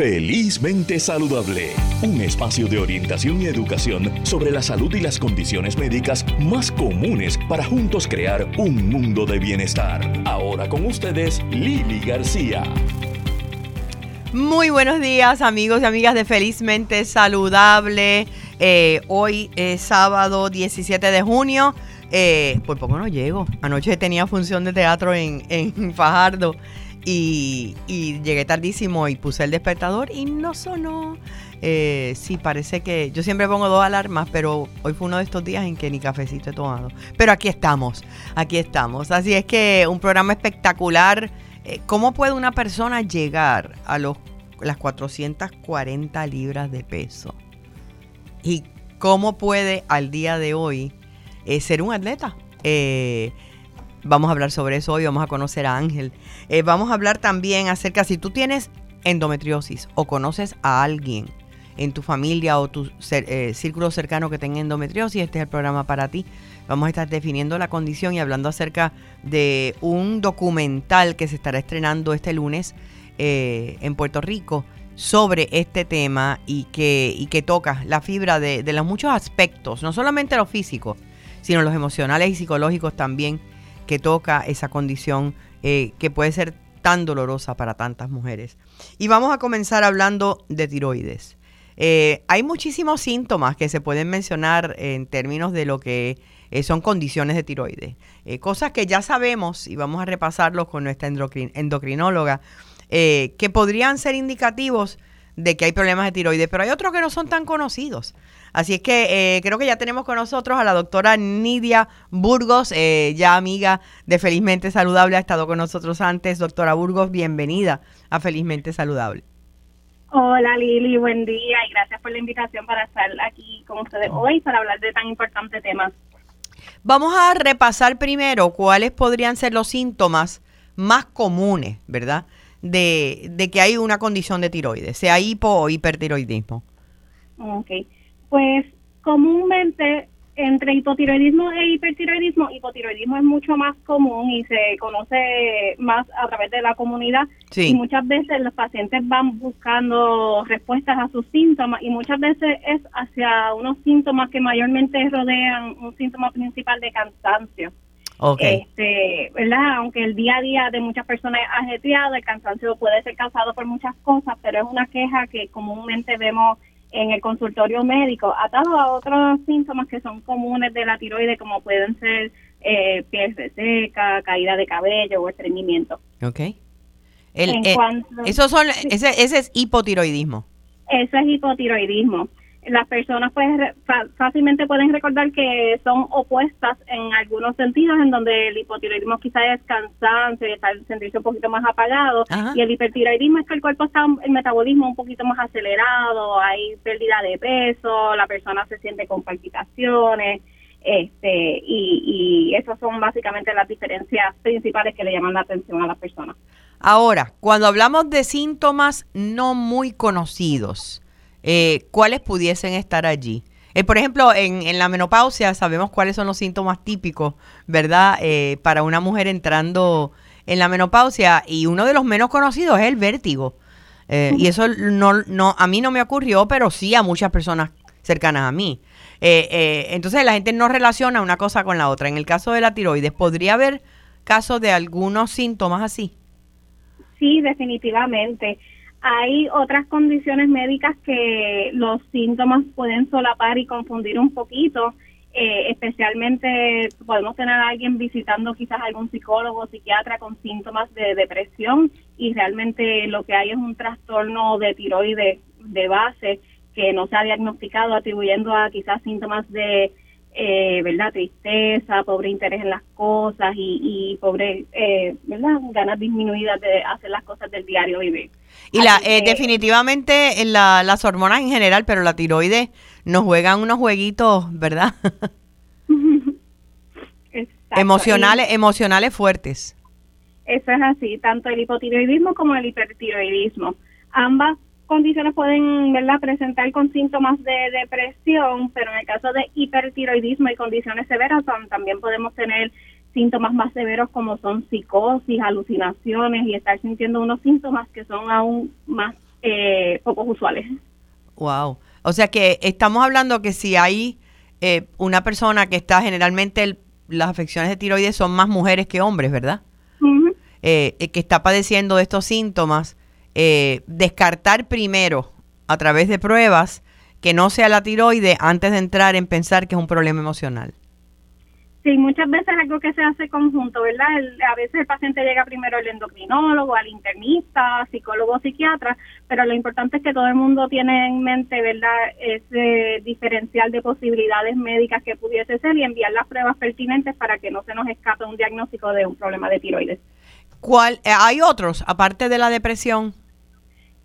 Felizmente Saludable, un espacio de orientación y educación sobre la salud y las condiciones médicas más comunes para juntos crear un mundo de bienestar. Ahora con ustedes, Lili García. Muy buenos días amigos y amigas de Felizmente Saludable. Eh, hoy es sábado 17 de junio. Eh, por poco no llego. Anoche tenía función de teatro en, en Fajardo y, llegué tardísimo y puse el despertador y no sonó. Eh, sí, parece que yo siempre pongo dos alarmas, pero hoy fue uno de estos días en que ni cafecito he tomado. Pero aquí estamos, aquí estamos. Así es que un programa espectacular. Eh, ¿Cómo puede una persona llegar a los, las 440 libras de peso? ¿Y cómo puede al día de hoy eh, ser un atleta? Vamos a hablar sobre eso hoy, vamos a conocer a Ángel. Eh, vamos a hablar también acerca, si tú tienes endometriosis o conoces a alguien en tu familia o tu eh, círculo cercano que tenga endometriosis, este es el programa para ti. Vamos a estar definiendo la condición y hablando acerca de un documental que se estará estrenando este lunes eh, en Puerto Rico sobre este tema y que, y que toca la fibra de, de los muchos aspectos, no solamente los físicos, sino los emocionales y psicológicos también que toca esa condición eh, que puede ser tan dolorosa para tantas mujeres. Y vamos a comenzar hablando de tiroides. Eh, hay muchísimos síntomas que se pueden mencionar en términos de lo que eh, son condiciones de tiroides. cosas que ya sabemos y vamos a repasarlos con nuestra endocrinóloga, que podrían ser indicativos de que hay problemas de tiroides, pero hay otros que no son tan conocidos. Así es que eh, creo que ya tenemos con nosotros a la doctora Nidia Burgos, eh, ya amiga de Felizmente Saludable, ha estado con nosotros antes. Doctora Burgos, bienvenida a Felizmente Saludable. Hola Lili, buen día y gracias por la invitación para estar aquí con ustedes hoy para hablar de tan importante tema. Vamos a repasar primero cuáles podrían ser los síntomas más comunes, ¿verdad? De, de que hay una condición de tiroides, sea hipo o hipertiroidismo. Ok. Pues comúnmente entre hipotiroidismo e hipertiroidismo, hipotiroidismo es mucho más común y se conoce más a través de la comunidad y muchas veces los pacientes van buscando respuestas a sus síntomas y muchas veces es hacia unos síntomas que mayormente rodean un síntoma principal de cansancio. Okay. Este, ¿verdad? Aunque el día a día de muchas personas es ajetreado, el cansancio puede ser causado por muchas cosas, pero es una queja que comúnmente vemos en el consultorio médico, atado a otros síntomas que son comunes de la tiroides, como pueden ser eh, piel seca, caída de cabello o estreñimiento. Ok. El, eh, son, ese, ese es hipotiroidismo. Eso es hipotiroidismo las personas pues fácilmente pueden recordar que son opuestas en algunos sentidos, en donde el hipotiroidismo quizás es cansancio sentirse un poquito más apagado, y el hipertiroidismo es que el cuerpo está, el metabolismo un poquito más acelerado, hay pérdida de peso, la persona se siente con palpitaciones, este y, y esas son básicamente las diferencias principales que le llaman la atención a las personas. Ahora, cuando hablamos de síntomas no muy conocidos, eh, cuáles pudiesen estar allí. Eh, por ejemplo, en, la menopausia sabemos cuáles son los síntomas típicos, ¿verdad? Eh, para una mujer entrando en la menopausia y uno de los menos conocidos es el vértigo. y eso no, no, a mí no me ocurrió, pero sí a muchas personas cercanas a mí. entonces la gente no relaciona una cosa con la otra. En el caso de la tiroides, ¿podría haber casos de algunos síntomas así? Sí, definitivamente. Hay otras condiciones médicas que los síntomas pueden solapar y confundir un poquito. Eh, especialmente podemos tener a alguien visitando quizás algún psicólogo o psiquiatra con síntomas de depresión y realmente lo que hay es un trastorno de tiroides de base que no se ha diagnosticado atribuyendo a quizás síntomas de eh, ¿verdad? Tristeza, pobre interés en las cosas y, y pobre, eh, ¿verdad? Ganas disminuidas de hacer las cosas del diario vivir. Y la, eh, definitivamente la, las hormonas en general, pero la tiroides nos juegan unos jueguitos, ¿verdad? emocionales, emocionales fuertes. Eso es así, tanto el hipotiroidismo como el hipertiroidismo. Ambas condiciones pueden ¿verdad? presentar con síntomas de depresión, pero en el caso de hipertiroidismo y condiciones severas también podemos tener síntomas más severos como son psicosis, alucinaciones y estar sintiendo unos síntomas que son aún más eh, pocos usuales. Wow. O sea que estamos hablando que si hay eh, una persona que está generalmente las afecciones de tiroides son más mujeres que hombres, ¿verdad? Eh, que está padeciendo de estos síntomas, descartar primero a través de pruebas que no sea la tiroide antes de entrar en pensar que es un problema emocional. Sí, muchas veces es algo que se hace conjunto, ¿verdad? a veces el paciente llega primero al endocrinólogo, al internista, psicólogo, psiquiatra, pero lo importante es que todo el mundo tiene en mente, ¿verdad? Ese diferencial de posibilidades médicas que pudiese ser y enviar las pruebas pertinentes para que no se nos escape un diagnóstico de un problema de tiroides. ¿Cuál, eh, ¿Hay otros, aparte de la depresión?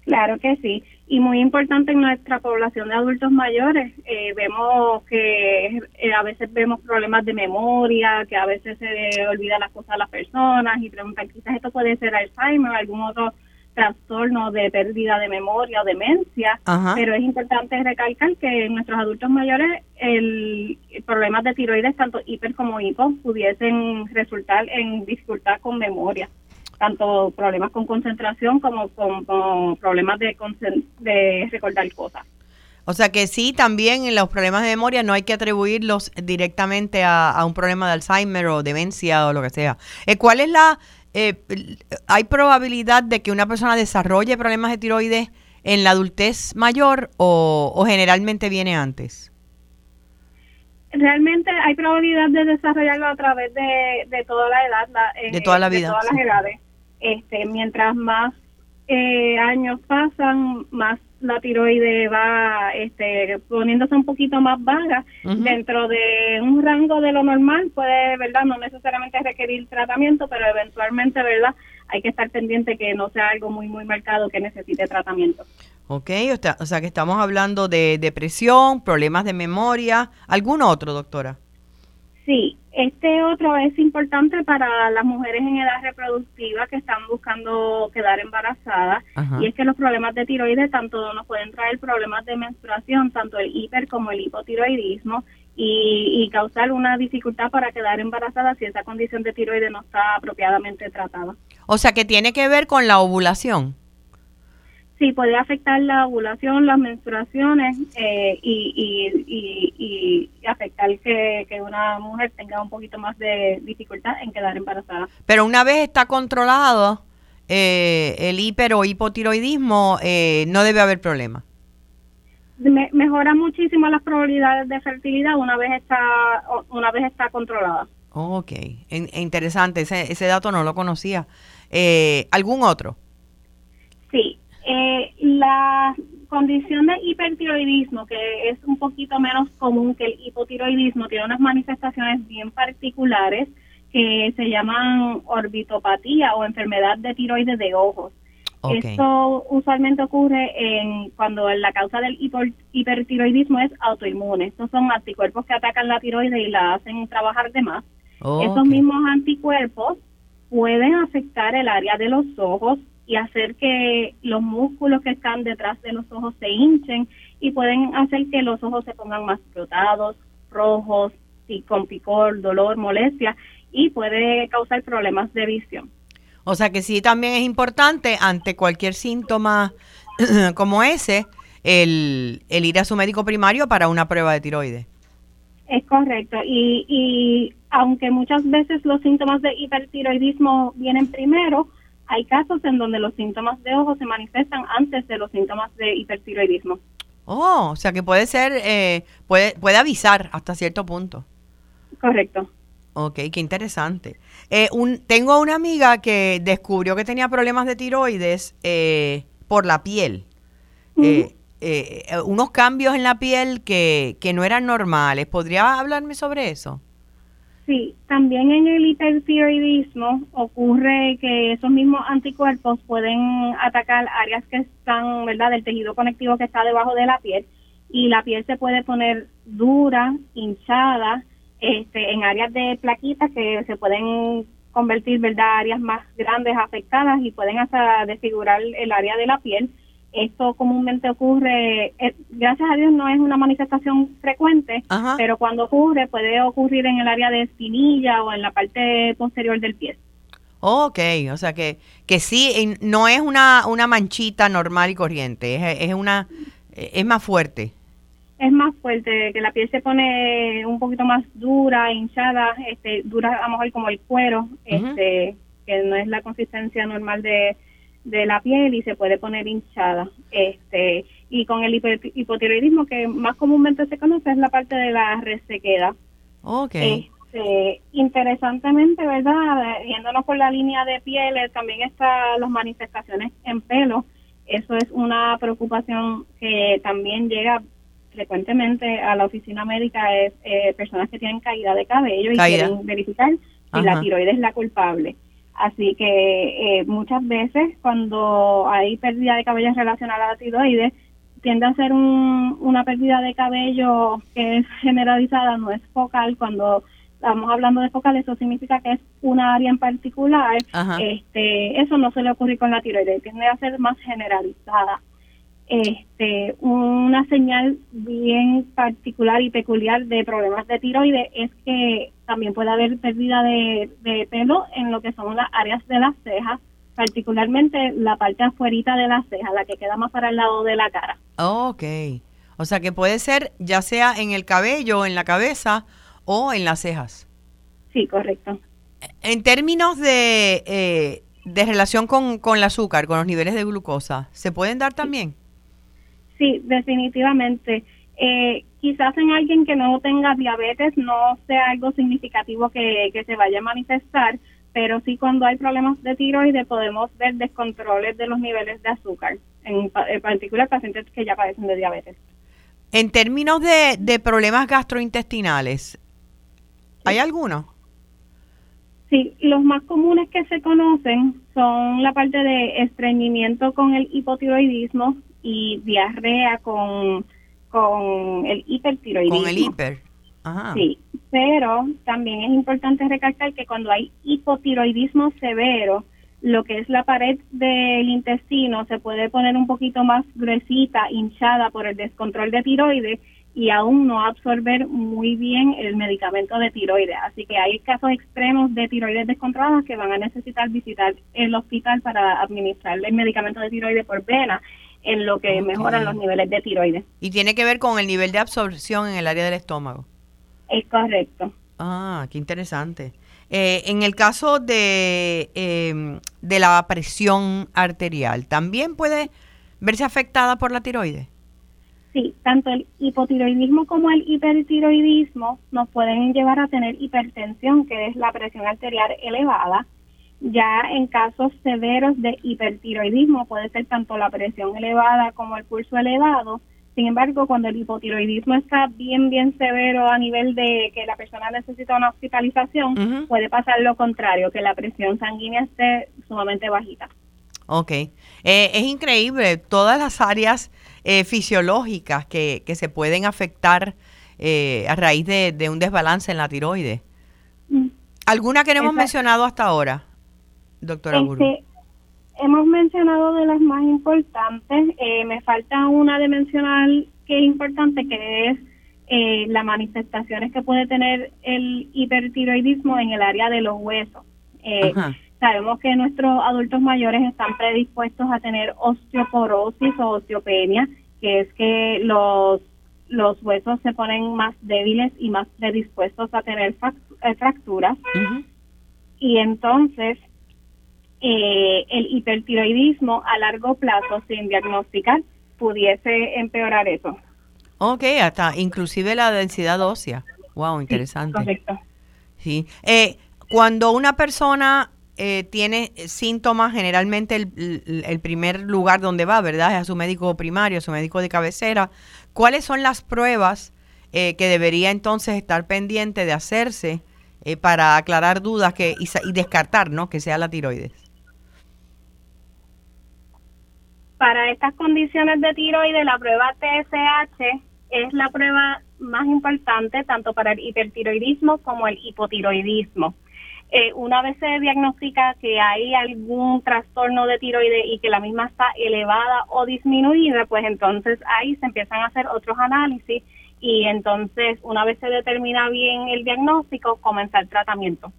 Claro que sí y muy importante en nuestra población de adultos mayores. Eh, vemos que eh, a veces vemos problemas de memoria, que a veces se olvida las cosas a las personas y preguntan quizás esto puede ser Alzheimer o algún otro trastorno de pérdida de memoria o demencia, pero es importante recalcar que en nuestros adultos mayores el, problemas de tiroides, tanto hiper como hipo, pudiesen resultar en dificultad con memoria tanto problemas con concentración como con, problemas de, de recordar cosas. O sea que sí, también en los problemas de memoria no hay que atribuirlos directamente a, un problema de Alzheimer o demencia o lo que sea. Eh, ¿Cuál es la... Eh, ¿Hay probabilidad de que una persona desarrolle problemas de tiroides en la adultez mayor o, generalmente viene antes? Realmente hay probabilidad de desarrollarlo a través de, toda la edad. de toda la vida. De todas las edades. Este, mientras más eh, años pasan, más la tiroide va este, poniéndose un poquito más vaga dentro de un rango de lo normal puede verdad no necesariamente requerir tratamiento pero eventualmente verdad hay que estar pendiente que no sea algo muy muy marcado que necesite tratamiento. Ok, o sea que estamos hablando de depresión problemas de memoria. Algún otro doctora Sí, este otro es importante para las mujeres en edad reproductiva que están buscando quedar embarazadas y es que los problemas de tiroides tanto nos pueden traer problemas de menstruación, tanto el hiper como el hipotiroidismo y, y causar una dificultad para quedar embarazada si esa condición de tiroides no está apropiadamente tratada. O sea que tiene que ver con la ovulación. Sí, puede afectar la ovulación, las menstruaciones eh, y, afectar que, una mujer tenga un poquito más de dificultad en quedar embarazada. Pero una vez está controlado eh, el hiper o hipotiroidismo, eh, no debe haber problema. mejora muchísimo las probabilidades de fertilidad una vez está una vez está controlada. Ok, interesante, ese, ese dato no lo conocía. ¿Algún otro? Sí, eh, la condición de hipertiroidismo, que es un poquito menos común que el hipotiroidismo, tiene unas manifestaciones bien particulares que se llaman orbitopatía o enfermedad de tiroides de ojos. Esto usualmente ocurre en cuando la causa del hipertiroidismo es autoinmune. Estos son anticuerpos que atacan la tiroides y la hacen trabajar de más. Esos mismos anticuerpos pueden afectar el área de los ojos, y hacer que los músculos que están detrás de los ojos se hinchen y pueden hacer que los ojos se pongan más frotados, rojos, y con picor, dolor, molestia y puede causar problemas de visión. O sea que sí también es importante ante cualquier síntoma como ese el, el ir a su médico primario para una prueba de tiroides. Es correcto. Y, y aunque muchas veces los síntomas de hipertiroidismo vienen primero, hay casos en donde los síntomas de ojo se manifiestan antes de los síntomas de hipertiroidismo. Oh, o sea que puede ser, eh, puede, puede avisar hasta cierto punto. Correcto. Ok, qué interesante. Eh, un, tengo una amiga que descubrió que tenía problemas de tiroides eh, por la piel. unos cambios en la piel que, que no eran normales. ¿Podría hablarme sobre eso? Sí, también en el hipertiroidismo ocurre que esos mismos anticuerpos pueden atacar áreas que están, ¿verdad?, del tejido conectivo que está debajo de la piel y la piel se puede poner dura, hinchada, este, en áreas de plaquitas que se pueden convertir, ¿verdad?, áreas más grandes afectadas y pueden hasta desfigurar el área de la piel esto comúnmente ocurre, eh, gracias a Dios no es una manifestación frecuente, pero cuando ocurre puede ocurrir en el área de espinilla o en la parte posterior del pie. Ok, o sea que, que sí, no es una, una manchita normal y corriente, es, es una, es más fuerte. Es más fuerte, que la piel se pone un poquito más dura, hinchada, este, dura a lo mejor como el cuero, este, que no es la consistencia normal de, de la piel y se puede poner hinchada. Este, y con el hipotiroidismo que más comúnmente se conoce es la parte de la resequedad. Okay. Este, interesantemente, ¿verdad? Yéndonos por la línea de pieles, también están las manifestaciones en pelo. Eso es una preocupación que también llega frecuentemente a la oficina médica, es eh, personas que tienen caída de cabello y quieren verificar si la tiroides es la culpable. Así que eh, muchas veces cuando hay pérdida de cabello relacionada a la tiroides, tiende a ser una pérdida de cabello que es generalizada, no es focal. Cuando estamos hablando de focal, eso significa que es una área en particular. Este, eso no suele ocurrir con la tiroides, tiende a ser más generalizada. Este, una señal bien particular y peculiar de problemas de tiroides es que también puede haber pérdida de, pelo en lo que son las áreas de las cejas, particularmente la parte afuera de la ceja, la que queda más para el lado de la cara. Ok, o sea que puede ser ya sea en el cabello, en la cabeza o en las cejas. Sí, correcto. En términos de, eh, de relación con, con el azúcar, con los niveles de glucosa, ¿se pueden dar también? Sí, definitivamente. Eh, quizás en alguien que no tenga diabetes no sea algo significativo que, se vaya a manifestar, pero sí cuando hay problemas de tiroides podemos ver descontroles de los niveles de azúcar, en, particular pacientes que ya padecen de diabetes. En términos de, de problemas gastrointestinales, ¿hay alguno? Sí, los más comunes que se conocen son la parte de estreñimiento con el hipotiroidismo, y diarrea con, con el hipertiroidismo. Con el hiper. Ajá. Sí, pero también es importante recalcar que cuando hay hipotiroidismo severo, lo que es la pared del intestino se puede poner un poquito más gruesita, hinchada por el descontrol de tiroides y aún no absorber muy bien el medicamento de tiroides. Así que hay casos extremos de tiroides descontroladas que van a necesitar visitar el hospital para administrarle el medicamento de tiroides por vena en lo que mejoran los niveles de tiroides. Y tiene que ver con el nivel de absorción en el área del estómago. Es correcto. Ah, qué interesante. Eh, en el caso de, em, de la presión arterial, ¿también puede verse afectada por la tiroides? Sí, tanto el hipotiroidismo como el hipertiroidismo nos pueden llevar a tener hipertensión, que es la presión arterial elevada, ya en casos severos de hipertiroidismo puede ser tanto la presión elevada como el pulso elevado. Sin embargo, cuando el hipotiroidismo está bien, bien severo a nivel de que la persona necesita una hospitalización, puede pasar lo contrario, que la presión sanguínea esté sumamente bajita. Ok. Eh, es increíble todas las áreas eh, fisiológicas que, que, se pueden afectar eh, a raíz de, un desbalance en la tiroides. Mm. ¿Alguna que no hemos mencionado hasta ahora? Doctora este, Hemos mencionado de las más importantes. Eh, me falta una de mencionar que es importante, que es eh, las manifestaciones que puede tener el hipertiroidismo en el área de los huesos. Eh, sabemos que nuestros adultos mayores están predispuestos a tener osteoporosis o osteopenia, que es que los, los huesos se ponen más débiles y más predispuestos a tener fracturas. Y entonces eh, el hipertiroidismo a largo plazo sin diagnosticar pudiese empeorar eso. Ok, hasta inclusive la densidad ósea. Wow, interesante. correcto. Sí. Eh, cuando una persona eh, tiene síntomas, generalmente el, el, primer lugar donde va, ¿verdad? Es a su médico primario, a su médico de cabecera. ¿Cuáles son las pruebas que debería entonces estar pendiente de hacerse para aclarar dudas que, y, y descartar, ¿no? Que sea la tiroides. Para estas condiciones de tiroides, la prueba TSH es la prueba más importante tanto para el hipertiroidismo como el hipotiroidismo. Eh, una vez se diagnostica que hay algún trastorno de tiroides y que la misma está elevada o disminuida, pues entonces ahí se empiezan a hacer otros análisis y entonces una vez se determina bien el diagnóstico, comenzar el tratamiento.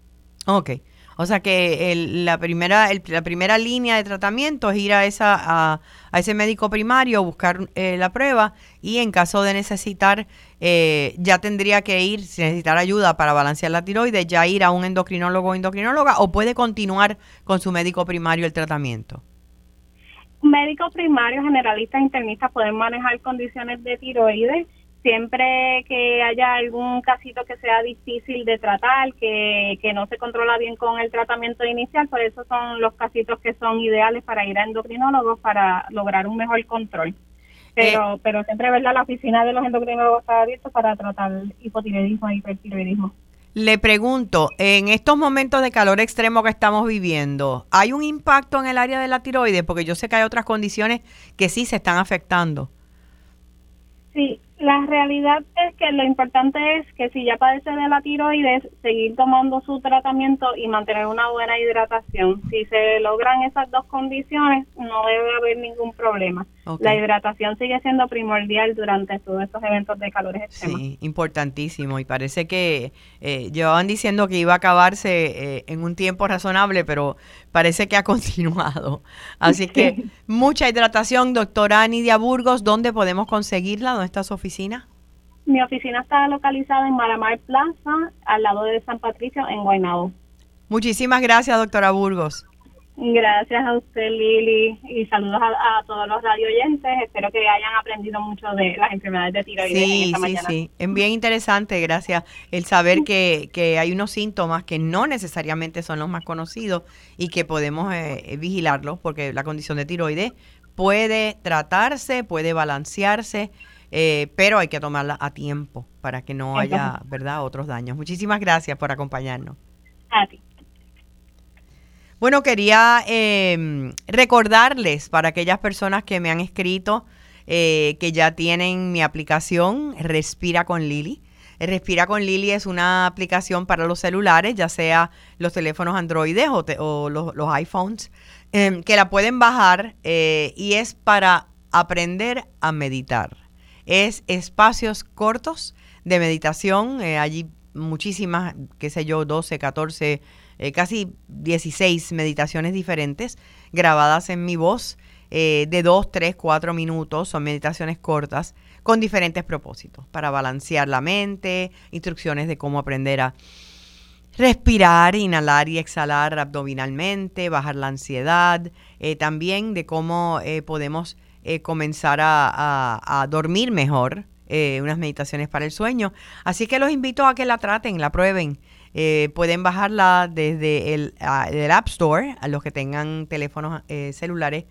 Ok. O sea que la, primera, la primera línea de tratamiento es ir a, esa, a, ese médico primario, buscar eh, la prueba y en caso de necesitar, eh, ya tendría que ir, si necesitar ayuda para balancear la tiroides, ya ir a un endocrinólogo o endocrinóloga o puede continuar con su médico primario el tratamiento. Médicos primarios, generalistas, internistas pueden manejar condiciones de tiroides siempre que haya algún casito que sea difícil de tratar, que, que no se controla bien con el tratamiento inicial, por eso son los casitos que son ideales para ir a endocrinólogos para lograr un mejor control. Pero, eh, pero siempre, ¿verdad? La oficina de los endocrinólogos está abierta para tratar hipotiroidismo e hipertiroidismo. Le pregunto, en estos momentos de calor extremo que estamos viviendo, ¿hay un impacto en el área de la tiroides? Porque yo sé que hay otras condiciones que sí se están afectando. Sí, la realidad es que lo importante es que si ya padece de la tiroides, seguir tomando su tratamiento y mantener una buena hidratación. Si se logran esas dos condiciones, no debe haber ningún problema. La hidratación sigue siendo primordial durante todos estos eventos de calores extremos. Sí, importantísimo. Y parece que eh, llevaban diciendo que iba a acabarse eh, en un tiempo razonable, pero parece que ha continuado. Así que mucha hidratación, doctora Nidia Burgos. ¿Dónde podemos conseguirla? ¿Dónde está su oficina? Mi oficina está localizada en Maramar Plaza, al lado de San Patricio, en Guaynabo. Muchísimas gracias, doctora Burgos. Gracias a usted, Lili, y saludos a, todos los radio oyentes. Espero que hayan aprendido mucho de las enfermedades de tiroides sí, esta sí, Sí, es bien interesante, gracias, el saber que, que, hay unos síntomas que no necesariamente son los más conocidos y que podemos eh, vigilarlos, porque la condición de tiroides puede tratarse, puede balancearse, eh, pero hay que tomarla a tiempo para que no haya, ¿verdad?, otros daños. Muchísimas gracias por acompañarnos. A ti. Bueno, quería em, recordarles para aquellas personas que me han escrito eh, que ya tienen mi aplicación Respira con Lili. Respira con Lili es una aplicación para los celulares, ya sea los teléfonos Android o, los, iPhones, em, que la pueden bajar eh, y es para aprender a meditar. Es espacios cortos de meditación, eh, allí muchísimas, qué sé yo, 12, 14 eh, casi 16 meditaciones diferentes grabadas en mi voz eh, de 2, 3, 4 minutos. Son meditaciones cortas con diferentes propósitos para balancear la mente, instrucciones de cómo aprender a respirar, inhalar y exhalar abdominalmente, bajar la ansiedad, eh, también de cómo podemos comenzar a, a, dormir mejor, unas meditaciones para el sueño. Así que los invito a que la traten, la prueben. Eh, pueden bajarla desde el, App Store, a los que tengan teléfonos eh, celulares,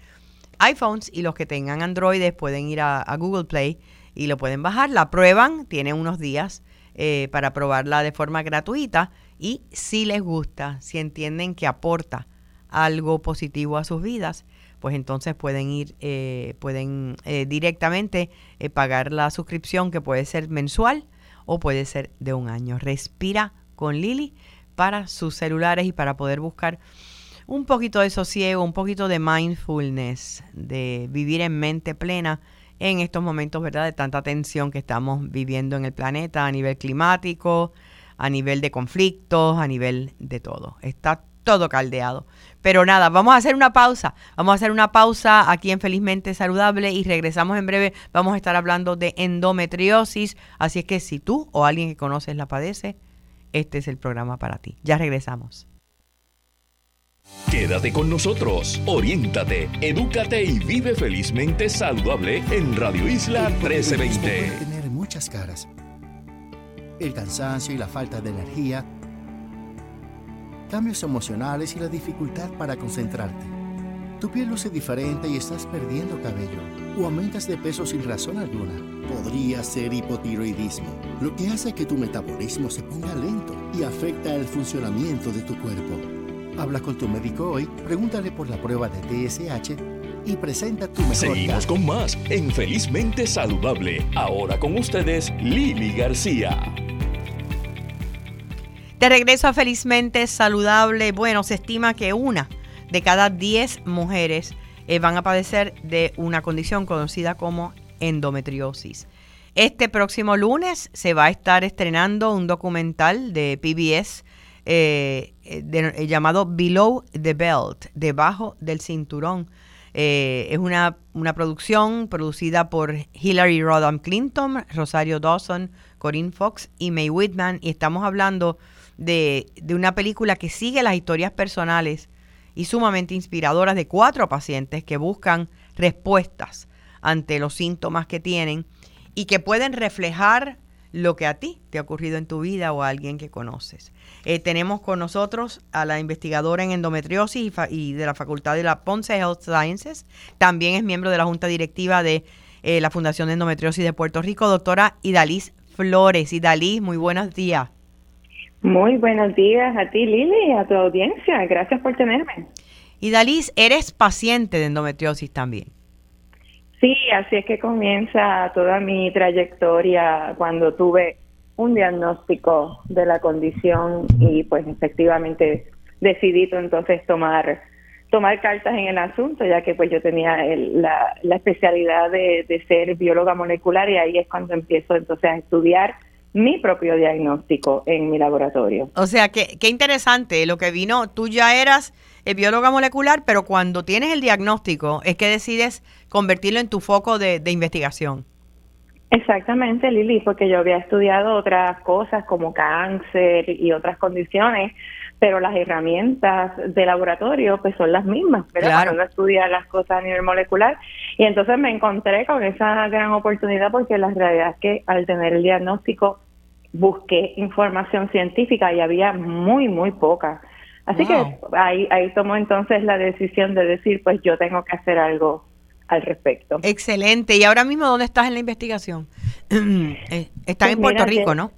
iPhones y los que tengan Androides pueden ir a, Google Play y lo pueden bajar. La prueban, tienen unos días eh, para probarla de forma gratuita y si les gusta, si entienden que aporta algo positivo a sus vidas, pues entonces pueden ir, pueden directamente pagar la suscripción que puede ser mensual o puede ser de un año. Respira con Lili para sus celulares y para poder buscar un poquito de sosiego, un poquito de mindfulness, de vivir en mente plena en estos momentos, ¿verdad? De tanta tensión que estamos viviendo en el planeta a nivel climático, a nivel de conflictos, a nivel de todo. Está todo caldeado. Pero nada, vamos a hacer una pausa. Vamos a hacer una pausa aquí en Felizmente Saludable y regresamos en breve. Vamos a estar hablando de endometriosis. Así es que si tú o alguien que conoces la padece, este es el programa para ti. Ya regresamos. Quédate con nosotros, oriéntate, edúcate y vive felizmente saludable en Radio Isla 1320. Puede tener muchas caras. El cansancio y la falta de energía, cambios emocionales y la dificultad para concentrarte. Tu piel luce diferente y estás perdiendo cabello o aumentas de peso sin razón alguna. Podría ser hipotiroidismo, lo que hace que tu metabolismo se ponga lento y afecta el funcionamiento de tu cuerpo. Habla con tu médico hoy, pregúntale por la prueba de TSH y presenta tu mejor Seguimos con más en Felizmente Saludable. Ahora con ustedes, Lili García. De regreso a Felizmente Saludable, bueno, se estima que una de cada 10 mujeres eh, van a padecer de una condición conocida como endometriosis. Este próximo lunes se va a estar estrenando un documental de PBS eh, eh, llamado Below the Belt, debajo del cinturón. es una, una, producción producida por Hillary Rodham Clinton, Rosario Dawson, Corinne Fox y May Whitman. Y estamos hablando de, de una película que sigue las historias personales y sumamente inspiradoras de cuatro pacientes que buscan respuestas ante los síntomas que tienen y que pueden reflejar lo que a ti te ha ocurrido en tu vida o a alguien que conoces. Eh, tenemos con nosotros a la investigadora en endometriosis y, de la Facultad de la Ponce Health Sciences. También es miembro de la Junta Directiva de eh, la Fundación de Endometriosis de Puerto Rico, doctora Idalis Flores. Idalis, muy buenos días. Muy buenos días a ti, Lili, y a tu audiencia. Gracias por tenerme. Y Dalis, eres paciente de endometriosis también. Sí, así es que comienza toda mi trayectoria cuando tuve un diagnóstico de la condición y pues efectivamente decidí entonces tomar tomar cartas en el asunto, ya que pues yo tenía la, especialidad de, de ser bióloga molecular y ahí es cuando empiezo entonces a estudiar mi propio diagnóstico en mi laboratorio. O sea, que, qué interesante lo que vino. Tú ya eras eh, bióloga molecular, pero cuando tienes el diagnóstico es que decides convertirlo en tu foco de, investigación. Exactamente, Lili, porque yo había estudiado otras cosas como cáncer y otras condiciones, pero las herramientas de laboratorio pues son las mismas, pero claro. cuando estudia las cosas a nivel molecular. Y entonces me encontré con esa gran oportunidad porque la realidad es que al tener el diagnóstico busqué información científica y había muy, muy poca. Así que ahí, ahí tomó entonces la decisión de decir, pues yo tengo que hacer algo al respecto. Excelente. ¿Y ahora mismo dónde estás en la investigación? Eh, están pues en Puerto Rico, ¿no?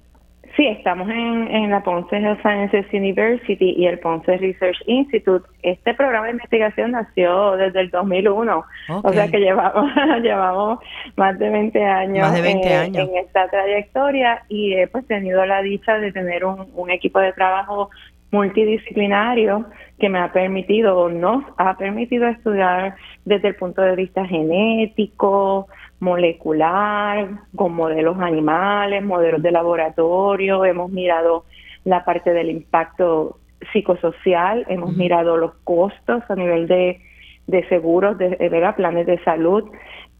Sí, estamos en, en la Ponce Health Sciences University y el Ponce Research Institute. Este programa de investigación nació desde el 2001, o sea que llevamos, llevamos más de 20 años, eh, en esta trayectoria y he pues tenido la dicha de tener un, un equipo de trabajo multidisciplinario que me ha permitido o nos ha permitido estudiar desde el punto de vista genético, molecular, con modelos animales, modelos de laboratorio, hemos mirado la parte del impacto psicosocial, hemos mirado los costos a nivel de, de seguros, de, de planes de salud.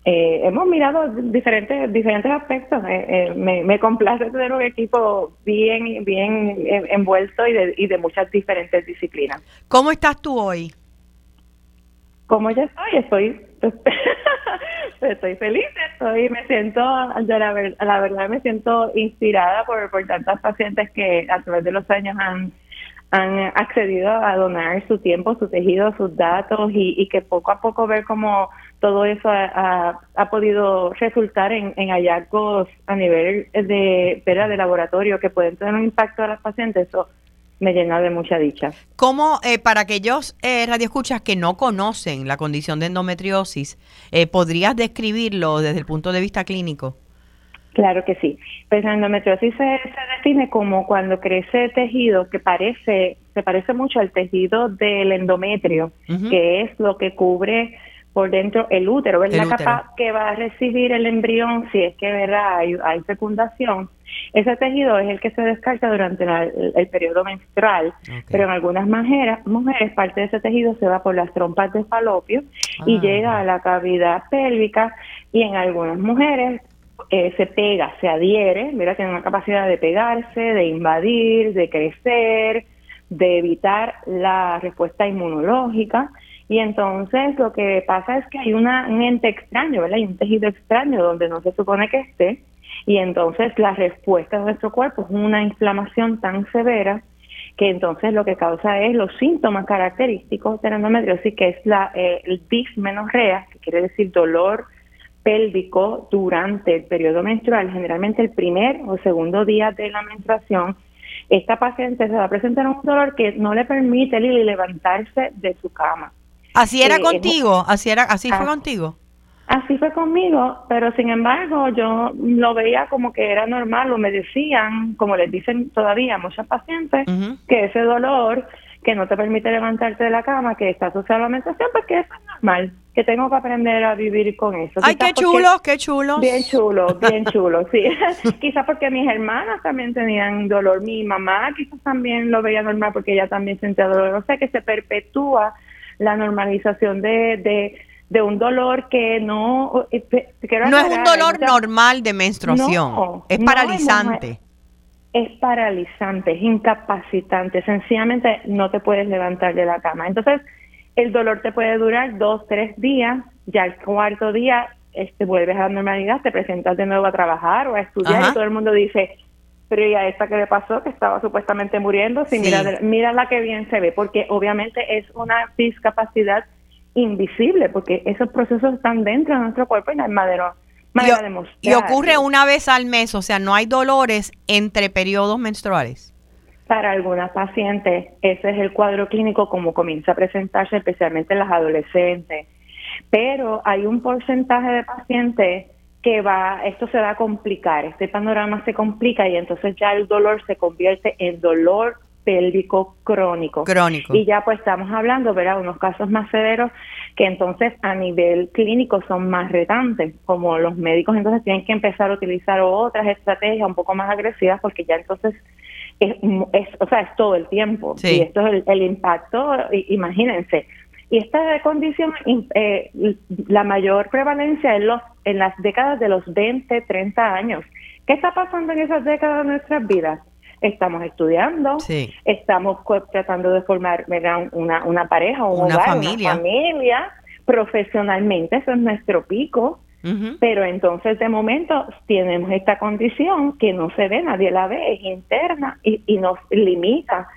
Eh, hemos mirado diferentes diferentes aspectos. Eh, eh, me, me, complace tener un equipo bien bien envuelto y de, y de muchas diferentes disciplinas. ¿Cómo estás tú hoy? ¿Cómo ya estoy? Estoy estoy feliz, estoy, me siento, la, la verdad me siento inspirada por, por tantas pacientes que a través de los años han, han accedido a donar su tiempo, su tejido, sus datos y, y que poco a poco ver cómo todo eso ha, ha, podido resultar en, en, hallazgos a nivel de, de laboratorio que pueden tener un impacto a las pacientes. Eso me llena de mucha dicha. ¿Cómo, eh, para aquellos eh, radioescuchas que no conocen la condición de endometriosis, eh, podrías describirlo desde el punto de vista clínico? Claro que sí. Pues la endometriosis se, define como cuando crece tejido que parece, se parece mucho al tejido del endometrio, que es lo que cubre por dentro el útero, es la capa que va a recibir el embrión si es que ¿verdad? Hay, hay fecundación. Ese tejido es el que se descarta durante el, periodo menstrual, pero en algunas mujeres, mujeres parte de ese tejido se va por las trompas de falopio y ah. llega a la cavidad pélvica y en algunas mujeres eh, se pega, se adhiere, mira, tiene una capacidad de pegarse, de invadir, de crecer, de evitar la respuesta inmunológica y entonces lo que pasa es que hay una, un ente extraño, ¿verdad? Hay un tejido extraño donde no se supone que esté. Y entonces la respuesta de nuestro cuerpo es una inflamación tan severa que entonces lo que causa es los síntomas característicos de la endometriosis, que es la, eh, el dismenorrea, que quiere decir dolor pélvico durante el periodo menstrual, generalmente el primer o segundo día de la menstruación, esta paciente se va a presentar un dolor que no le permite levantarse de su cama. Así era eh, contigo, así era, así fue contigo. Así fue conmigo, pero sin embargo yo lo veía como que era normal, o me decían, como les dicen todavía a muchos pacientes, que ese dolor que no te permite levantarte de la cama, que está asociado a la menstruación, pues que es normal, que tengo que aprender a vivir con eso. Ay, qué chulo, qué chulo. Bien chulo, bien chulo, sí. quizás porque mis hermanas también tenían dolor, mi mamá quizás también lo veía normal porque ella también sentía dolor. O sea que se perpetúa la normalización de, de, un dolor que no... Eh, no es un dolor normal de menstruación, es paralizante. es paralizante, es incapacitante, sencillamente no te puedes levantar de la cama. Entonces, el dolor te puede durar dos, tres días, ya el cuarto día este, vuelves a la normalidad, te presentas de nuevo a trabajar o a estudiar y todo el mundo dice, pero ¿y a esta que le pasó que estaba supuestamente muriendo? Sí, Mira, mira la que bien se ve, porque obviamente es una discapacidad invisible, porque esos procesos están dentro de nuestro cuerpo y no hay madero. Y, y ocurre una vez al mes, o sea, no hay dolores entre periodos menstruales. Para algunas pacientes, ese es el cuadro clínico como comienza a presentarse, especialmente en las adolescentes. Pero hay un porcentaje de pacientes que va, esto se va a complicar, este panorama se complica y entonces ya el dolor se convierte en dolor pélvico crónico. Crónico. Y ya pues estamos hablando, ¿verdad? Unos casos más severos que entonces a nivel clínico son más retantes, como los médicos entonces tienen que empezar a utilizar otras estrategias un poco más agresivas porque ya entonces es, o sea, es todo el tiempo. Y esto es el, impacto, imagínense. Y esta condición, eh, la mayor prevalencia en, los, en las décadas de los 20, 30 años. ¿Qué está pasando en esas décadas de nuestras vidas? Estamos estudiando, estamos tratando de formar Una, una pareja, un una familia. una familia, profesionalmente, eso es nuestro pico. Pero entonces de momento tenemos esta condición que no se ve, nadie la ve, es interna y, y nos limita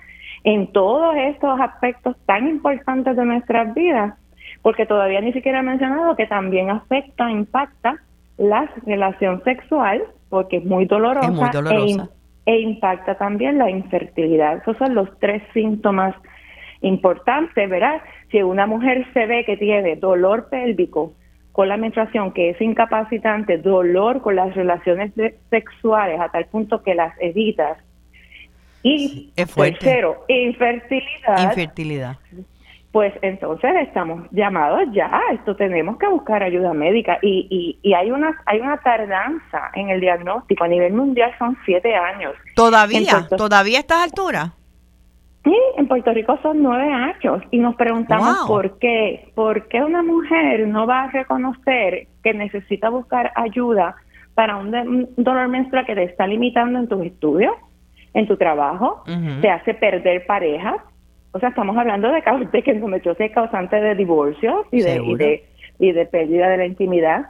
en todos estos aspectos tan importantes de nuestras vidas, porque todavía ni siquiera he mencionado que también afecta, impacta la relación sexual, porque es muy dolorosa, muy e dolorosa. E, impacta también la infertilidad. Esos son los tres síntomas importantes, ¿verdad? Si una mujer se ve que tiene dolor pélvico, con la menstruación que es incapacitante, dolor con las relaciones sexuales a tal punto que las evitas. Y tercero, infertilidad. Infertilidad. Pues entonces estamos llamados ya, esto tenemos que buscar ayuda médica y, y, y hay una hay una tardanza en el diagnóstico a nivel mundial son siete años. Todavía, todavía a estas alturas. Sí, en Puerto Rico son nueve años y nos preguntamos por qué, por qué una mujer no va a reconocer que necesita buscar ayuda para un, dolor menstrual que te está limitando en tus estudios, en tu trabajo, te hace perder parejas. O sea, estamos hablando de, de que endometriosis es causante de divorcio y de, y de, pérdida de la intimidad.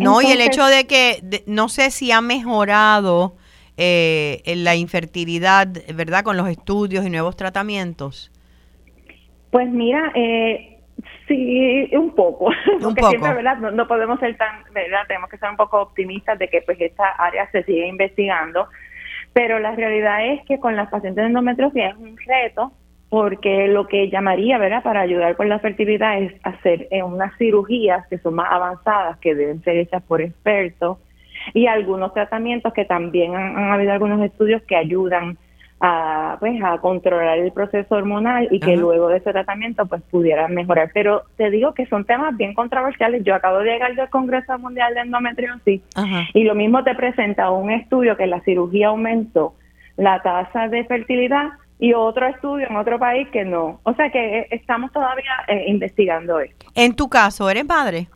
No, y el hecho de que no sé si ha mejorado eh, en la infertilidad, ¿verdad? Con los estudios y nuevos tratamientos. Pues mira, eh, sí, un poco, porque siempre, ¿verdad? No, podemos ser tan, ¿verdad? Tenemos que ser un poco optimistas de que pues esta área se sigue investigando, pero la realidad es que con las pacientes de endometriosis es un reto porque lo que llamaría, ¿verdad?, para ayudar con la fertilidad es hacer eh, unas cirugías que son más avanzadas, que deben ser hechas por expertos, y algunos tratamientos que también han, habido algunos estudios que ayudan a pues a controlar el proceso hormonal y que luego de ese tratamiento pues pudieran mejorar. Pero te digo que son temas bien controversiales. Yo acabo de llegar del Congreso Mundial de Endometriosis y lo mismo te presenta un estudio que la cirugía aumentó la tasa de fertilidad y otro estudio en otro país que no. O sea que eh, estamos todavía eh, investigando esto. En tu caso eres madre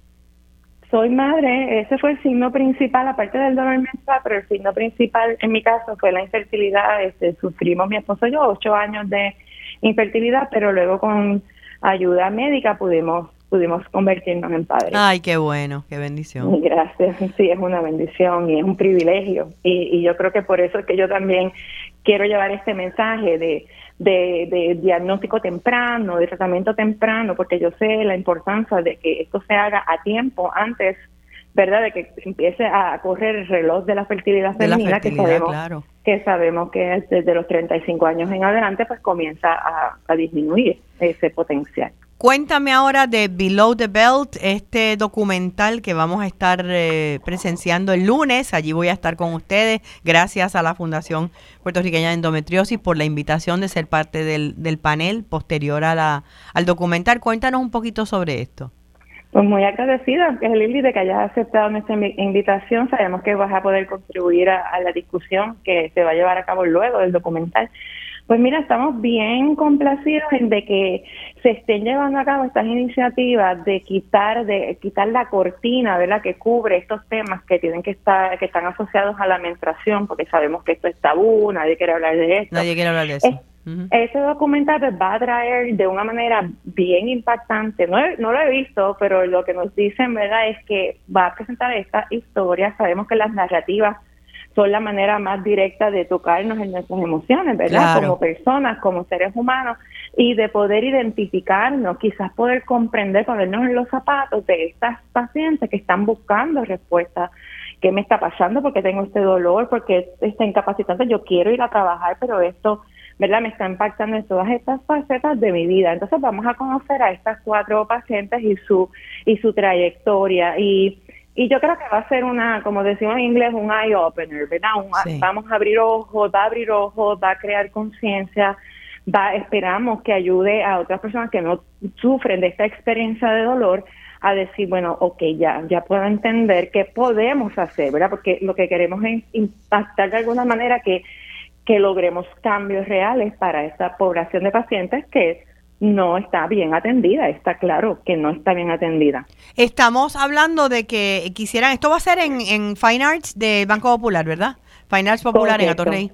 soy madre, ese fue el signo principal, aparte del dolor menstrual, pero el signo principal en mi caso fue la infertilidad. Este, sufrimos mi esposo y yo ocho años de infertilidad, pero luego con ayuda médica pudimos pudimos convertirnos en padres. Ay, qué bueno, qué bendición. Gracias, sí, es una bendición y es un privilegio. Y, y yo creo que por eso es que yo también quiero llevar este mensaje de de, diagnóstico temprano, de tratamiento temprano, porque yo sé la importancia de que esto se haga a tiempo antes, ¿verdad? De que empiece a correr el reloj de la fertilidad femenina, que, sabemos, que sabemos que desde los 35 años en adelante, pues comienza a disminuir ese potencial. Cuéntame ahora de Below the Belt, este documental que vamos a estar eh, presenciando el lunes. Allí voy a estar con ustedes. Gracias a la Fundación Puertorriqueña de Endometriosis por la invitación de ser parte del, panel posterior a la, al documental. Cuéntanos un poquito sobre esto. Pues muy agradecida, Lili, de que hayas aceptado nuestra invitación. Sabemos que vas a poder contribuir a, la discusión que se va a llevar a cabo luego del documental. Pues mira, estamos bien complacidos en de que se estén llevando a cabo estas iniciativas de quitar de quitar la cortina, ¿verdad? que cubre estos temas que tienen que estar que están asociados a la menstruación, porque sabemos que esto es tabú, nadie quiere hablar de esto. Nadie quiere hablar de eso. Ese documental pues, va a traer de una manera bien impactante, no, no lo he visto, pero lo que nos dicen, ¿verdad?, es que va a presentar esta historia. Sabemos que las narrativas son la manera más directa de tocarnos en nuestras emociones, ¿verdad? Como personas, como seres humanos, y de poder identificarnos, quizás poder comprender, ponernos en los zapatos de estas pacientes que están buscando respuestas. ¿Qué me está pasando? porque tengo este dolor? porque está incapacitante? Yo quiero ir a trabajar, pero esto ¿verdad? Me está impactando en todas estas facetas de mi vida. Entonces vamos a conocer a estas cuatro pacientes y su y su trayectoria y y yo creo que va a ser una, como decimos en inglés, un eye opener, ¿verdad? Vamos a abrir ojos, va a abrir ojos, va a crear conciencia, va esperamos que ayude a otras personas que no sufren de esta experiencia de dolor a decir, bueno, ok, ya, ya puedo entender qué podemos hacer, ¿verdad? Porque lo que queremos es impactar de alguna manera que que logremos cambios reales para esta población de pacientes que no está bien atendida, está claro que no está bien atendida. Estamos hablando de que quisieran, esto va a ser en, en Fine Arts de Banco Popular, ¿verdad? Fine Arts Popular en Atorrey.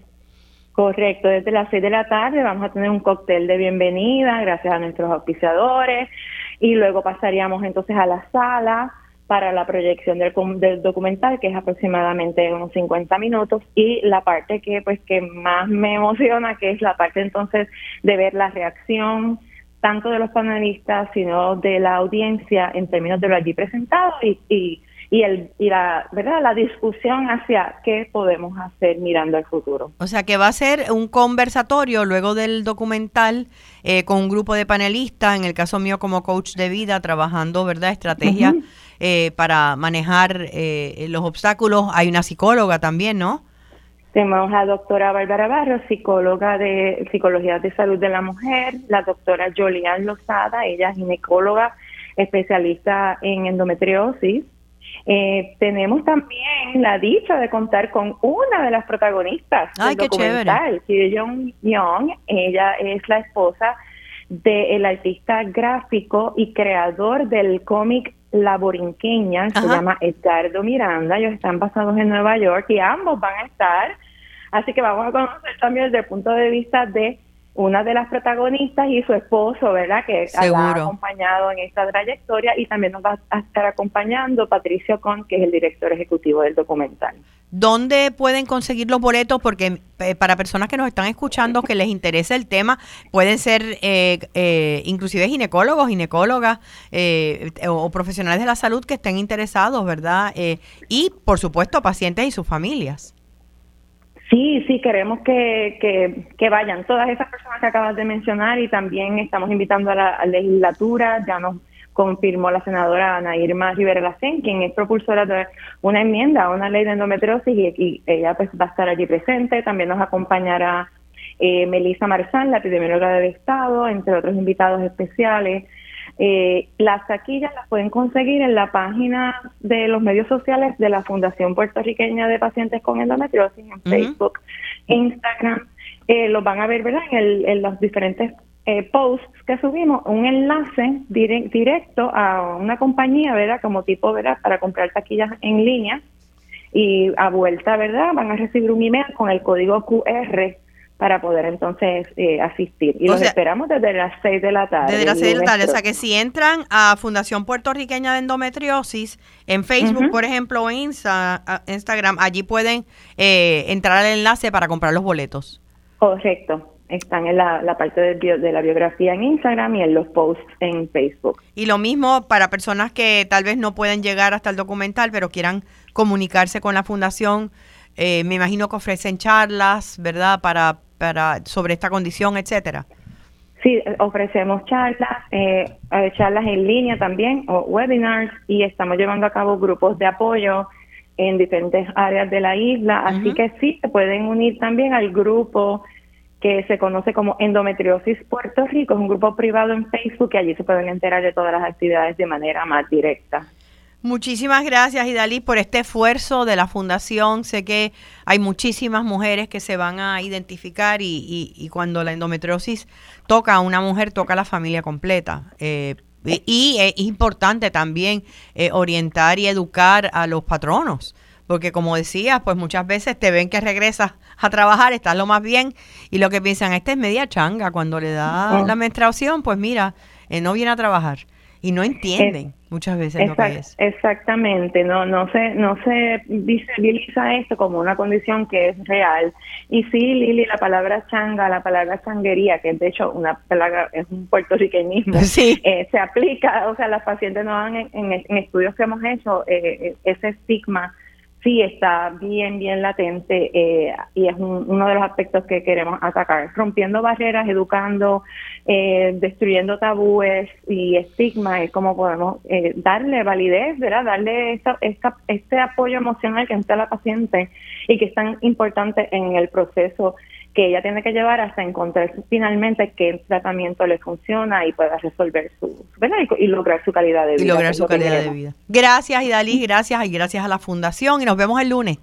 Correcto, desde las 6 de la tarde vamos a tener un cóctel de bienvenida gracias a nuestros auspiciadores y luego pasaríamos entonces a la sala para la proyección del, del, documental, que es aproximadamente unos 50 minutos, y la parte que pues que más me emociona, que es la parte entonces de ver la reacción tanto de los panelistas, sino de la audiencia en términos de lo allí presentado y, y, y, el, y la, ¿verdad? la discusión hacia qué podemos hacer mirando al futuro. O sea que va a ser un conversatorio luego del documental eh, con un grupo de panelistas, en el caso mío como coach de vida, trabajando ¿verdad? estrategia. Eh, para manejar eh, los obstáculos. Hay una psicóloga también, ¿no? Tenemos a la doctora Bárbara Barros, psicóloga de Psicología de Salud de la Mujer, la doctora Jolian Lozada, ella es ginecóloga especialista en endometriosis. Eh, tenemos también la dicha de contar con una de las protagonistas del documental, Young Young. Ella es la esposa del artista gráfico y creador del cómic la borinqueña, se llama Edgardo Miranda, ellos están basados en Nueva York y ambos van a estar, así que vamos a conocer también desde el punto de vista de una de las protagonistas y su esposo, ¿verdad? Que ha acompañado en esta trayectoria y también nos va a estar acompañando Patricio Con, que es el director ejecutivo del documental. ¿Dónde pueden conseguir los boletos? Porque eh, para personas que nos están escuchando que les interesa el tema, pueden ser eh, eh, inclusive ginecólogos, ginecólogas o profesionales de la salud que estén interesados, ¿verdad? y, por supuesto, pacientes y sus familias. Sí, sí, queremos que, que, vayan todas esas personas que acabas de mencionar y también estamos invitando a la legislatura, ya nos confirmó la senadora Ana Irma Rivera Lacén, quien es propulsora de una enmienda a una ley de endometriosis y, ella pues va a estar allí presente. También nos acompañará eh, Melissa Marzán, la epidemióloga del Estado, entre otros invitados especiales. Eh, las taquillas las pueden conseguir en la página de los medios sociales de la Fundación Puertorriqueña de Pacientes con Endometriosis en Facebook, Instagram. Eh, los van a ver, ¿verdad? En, en los diferentes eh, posts que subimos, un enlace directo a una compañía, ¿verdad? Como tipo, ¿verdad? Para comprar taquillas en línea y a vuelta, ¿verdad? Van a recibir un email con el código QR para poder entonces eh, asistir. Y los esperamos desde las 6 de la tarde. Desde las 6 de la tarde. O sea que si entran a Fundación Puertorriqueña de Endometriosis, en Facebook, por ejemplo, o en Instagram, allí pueden eh, entrar al enlace para comprar los boletos. Correcto están en la, parte de, de, la biografía en Instagram y en los posts en Facebook. Y lo mismo para personas que tal vez no pueden llegar hasta el documental, pero quieran comunicarse con la fundación. Eh, me imagino que ofrecen charlas, ¿verdad? Para, para sobre esta condición, etcétera. Sí, ofrecemos charlas, eh, eh, charlas en línea también o webinars y estamos llevando a cabo grupos de apoyo en diferentes áreas de la isla, así que sí, se pueden unir también al grupo que se conoce como Endometriosis Puerto Rico, es un grupo privado en Facebook y allí se pueden enterar de todas las actividades de manera más directa. Muchísimas gracias, Idalí, por este esfuerzo de la Fundación. Sé que hay muchísimas mujeres que se van a identificar y, cuando la endometriosis toca a una mujer, toca a la familia completa. Eh, y es importante también eh, orientar y educar a los patronos, porque como decías, pues muchas veces te ven que regresas a trabajar, estás lo más bien, y lo que piensan, esta es media changa, cuando le da la menstruación, pues mira, eh, no viene a trabajar y no entienden muchas veces lo que es. Exactamente, no no se no se visibiliza esto como una condición que es real. Y sí, Lili, la palabra changa, la palabra changuería, que de hecho una palabra es un puertorriqueñismo, eh, se aplica, o sea, las pacientes no van en, estudios que hemos hecho eh, eh, ese estigma sí está bien, bien latente eh, y es uno de los aspectos que queremos atacar, rompiendo barreras, educando, eh, destruyendo tabúes y estigmas, es como podemos eh, darle validez, ¿verdad? darle esta, este apoyo emocional que necesita la paciente y que es tan importante en el proceso que ella tiene que llevar hasta encontrar finalmente qué tratamiento le funciona y pueda resolver su, y, lograr su calidad de vida. Y lograr su calidad de vida. Gracias, Idalí, gracias y gracias a la Fundación y nos vemos el lunes.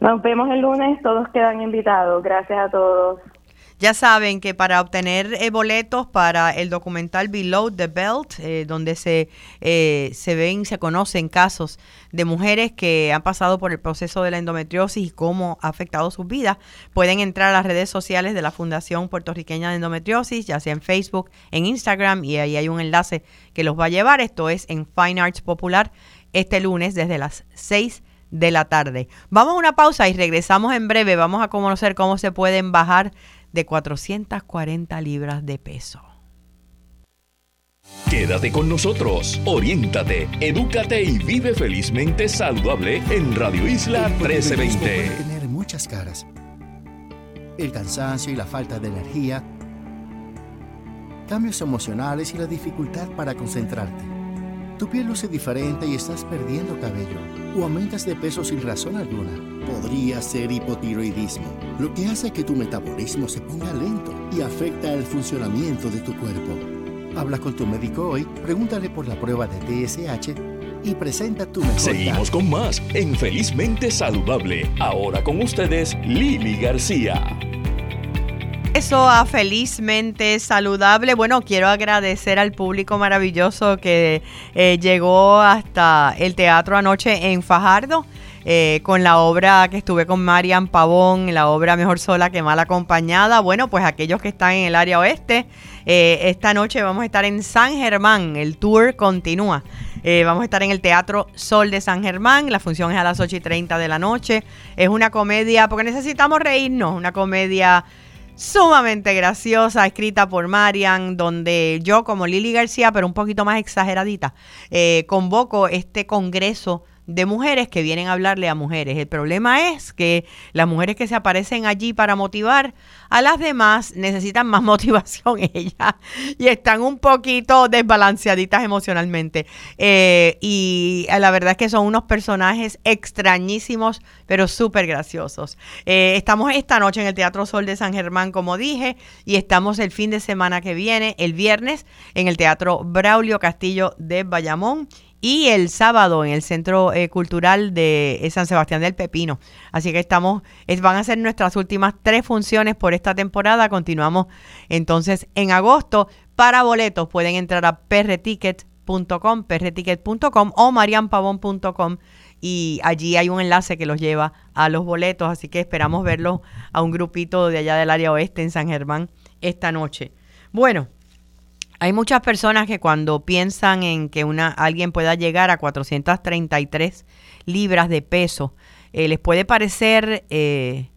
Nos vemos el lunes, todos quedan invitados. Gracias a todos. Ya saben que para obtener eh, boletos para el documental Below the Belt, eh, donde se, eh, se ven, se conocen casos de mujeres que han pasado por el proceso de la endometriosis y cómo ha afectado sus vidas, pueden entrar a las redes sociales de la Fundación Puertorriqueña de Endometriosis, ya sea en Facebook, en Instagram, y ahí hay un enlace que los va a llevar. Esto es en Fine Arts Popular este lunes desde las 6 de la tarde. Vamos a una pausa y regresamos en breve. Vamos a conocer cómo se pueden bajar de 440 libras de peso. Quédate con nosotros, oriéntate, edúcate y vive felizmente saludable en Radio Isla 1320. Puede tener muchas caras. El cansancio y la falta de energía, cambios emocionales y la dificultad para concentrarte. Tu piel luce diferente y estás perdiendo cabello o aumentas de peso sin razón alguna. Podría ser hipotiroidismo, lo que hace que tu metabolismo se ponga lento y afecta el funcionamiento de tu cuerpo. Habla con tu médico hoy, pregúntale por la prueba de TSH y presenta tu mejor. Seguimos con más en Felizmente Saludable. Ahora con ustedes, Lili García. Eso a felizmente saludable. Bueno, quiero agradecer al público maravilloso que eh, llegó hasta el teatro anoche en Fajardo. Eh, con la obra que estuve con Marian Pavón, la obra Mejor sola que mal acompañada. Bueno, pues aquellos que están en el área oeste, eh, esta noche vamos a estar en San Germán, el tour continúa. vamos a estar en el Teatro Sol de San Germán, la función es a las 8 y 30 de la noche. Es una comedia, porque necesitamos reírnos, una comedia sumamente graciosa, escrita por Marian, donde yo como Lili García, pero un poquito más exageradita, eh, convoco este congreso de mujeres que vienen a hablarle a mujeres. El problema es que las mujeres que se aparecen allí para motivar a las demás necesitan más motivación ellas y están un poquito desbalanceaditas emocionalmente. Eh, y la verdad es que son unos personajes extrañísimos, pero súper graciosos. Eh, estamos esta noche en el Teatro Sol de San Germán, como dije, y estamos el fin de semana que viene, el viernes, en el Teatro Braulio Castillo de Bayamón y el sábado en el Centro eh, Cultural de San Sebastián del Pepino. Así que estamos, van a ser nuestras últimas tres funciones por esta temporada. Continuamos entonces en agosto. Para boletos pueden entrar a perreticket.com, perreticket.com o marianpavón.com y allí hay un enlace que los lleva a los boletos, así que esperamos verlos a un grupito de allá del área oeste en San Germán esta noche. Bueno, hay muchas personas que cuando piensan en que una, alguien pueda llegar a 433 libras de peso, eh, les puede parecer eh,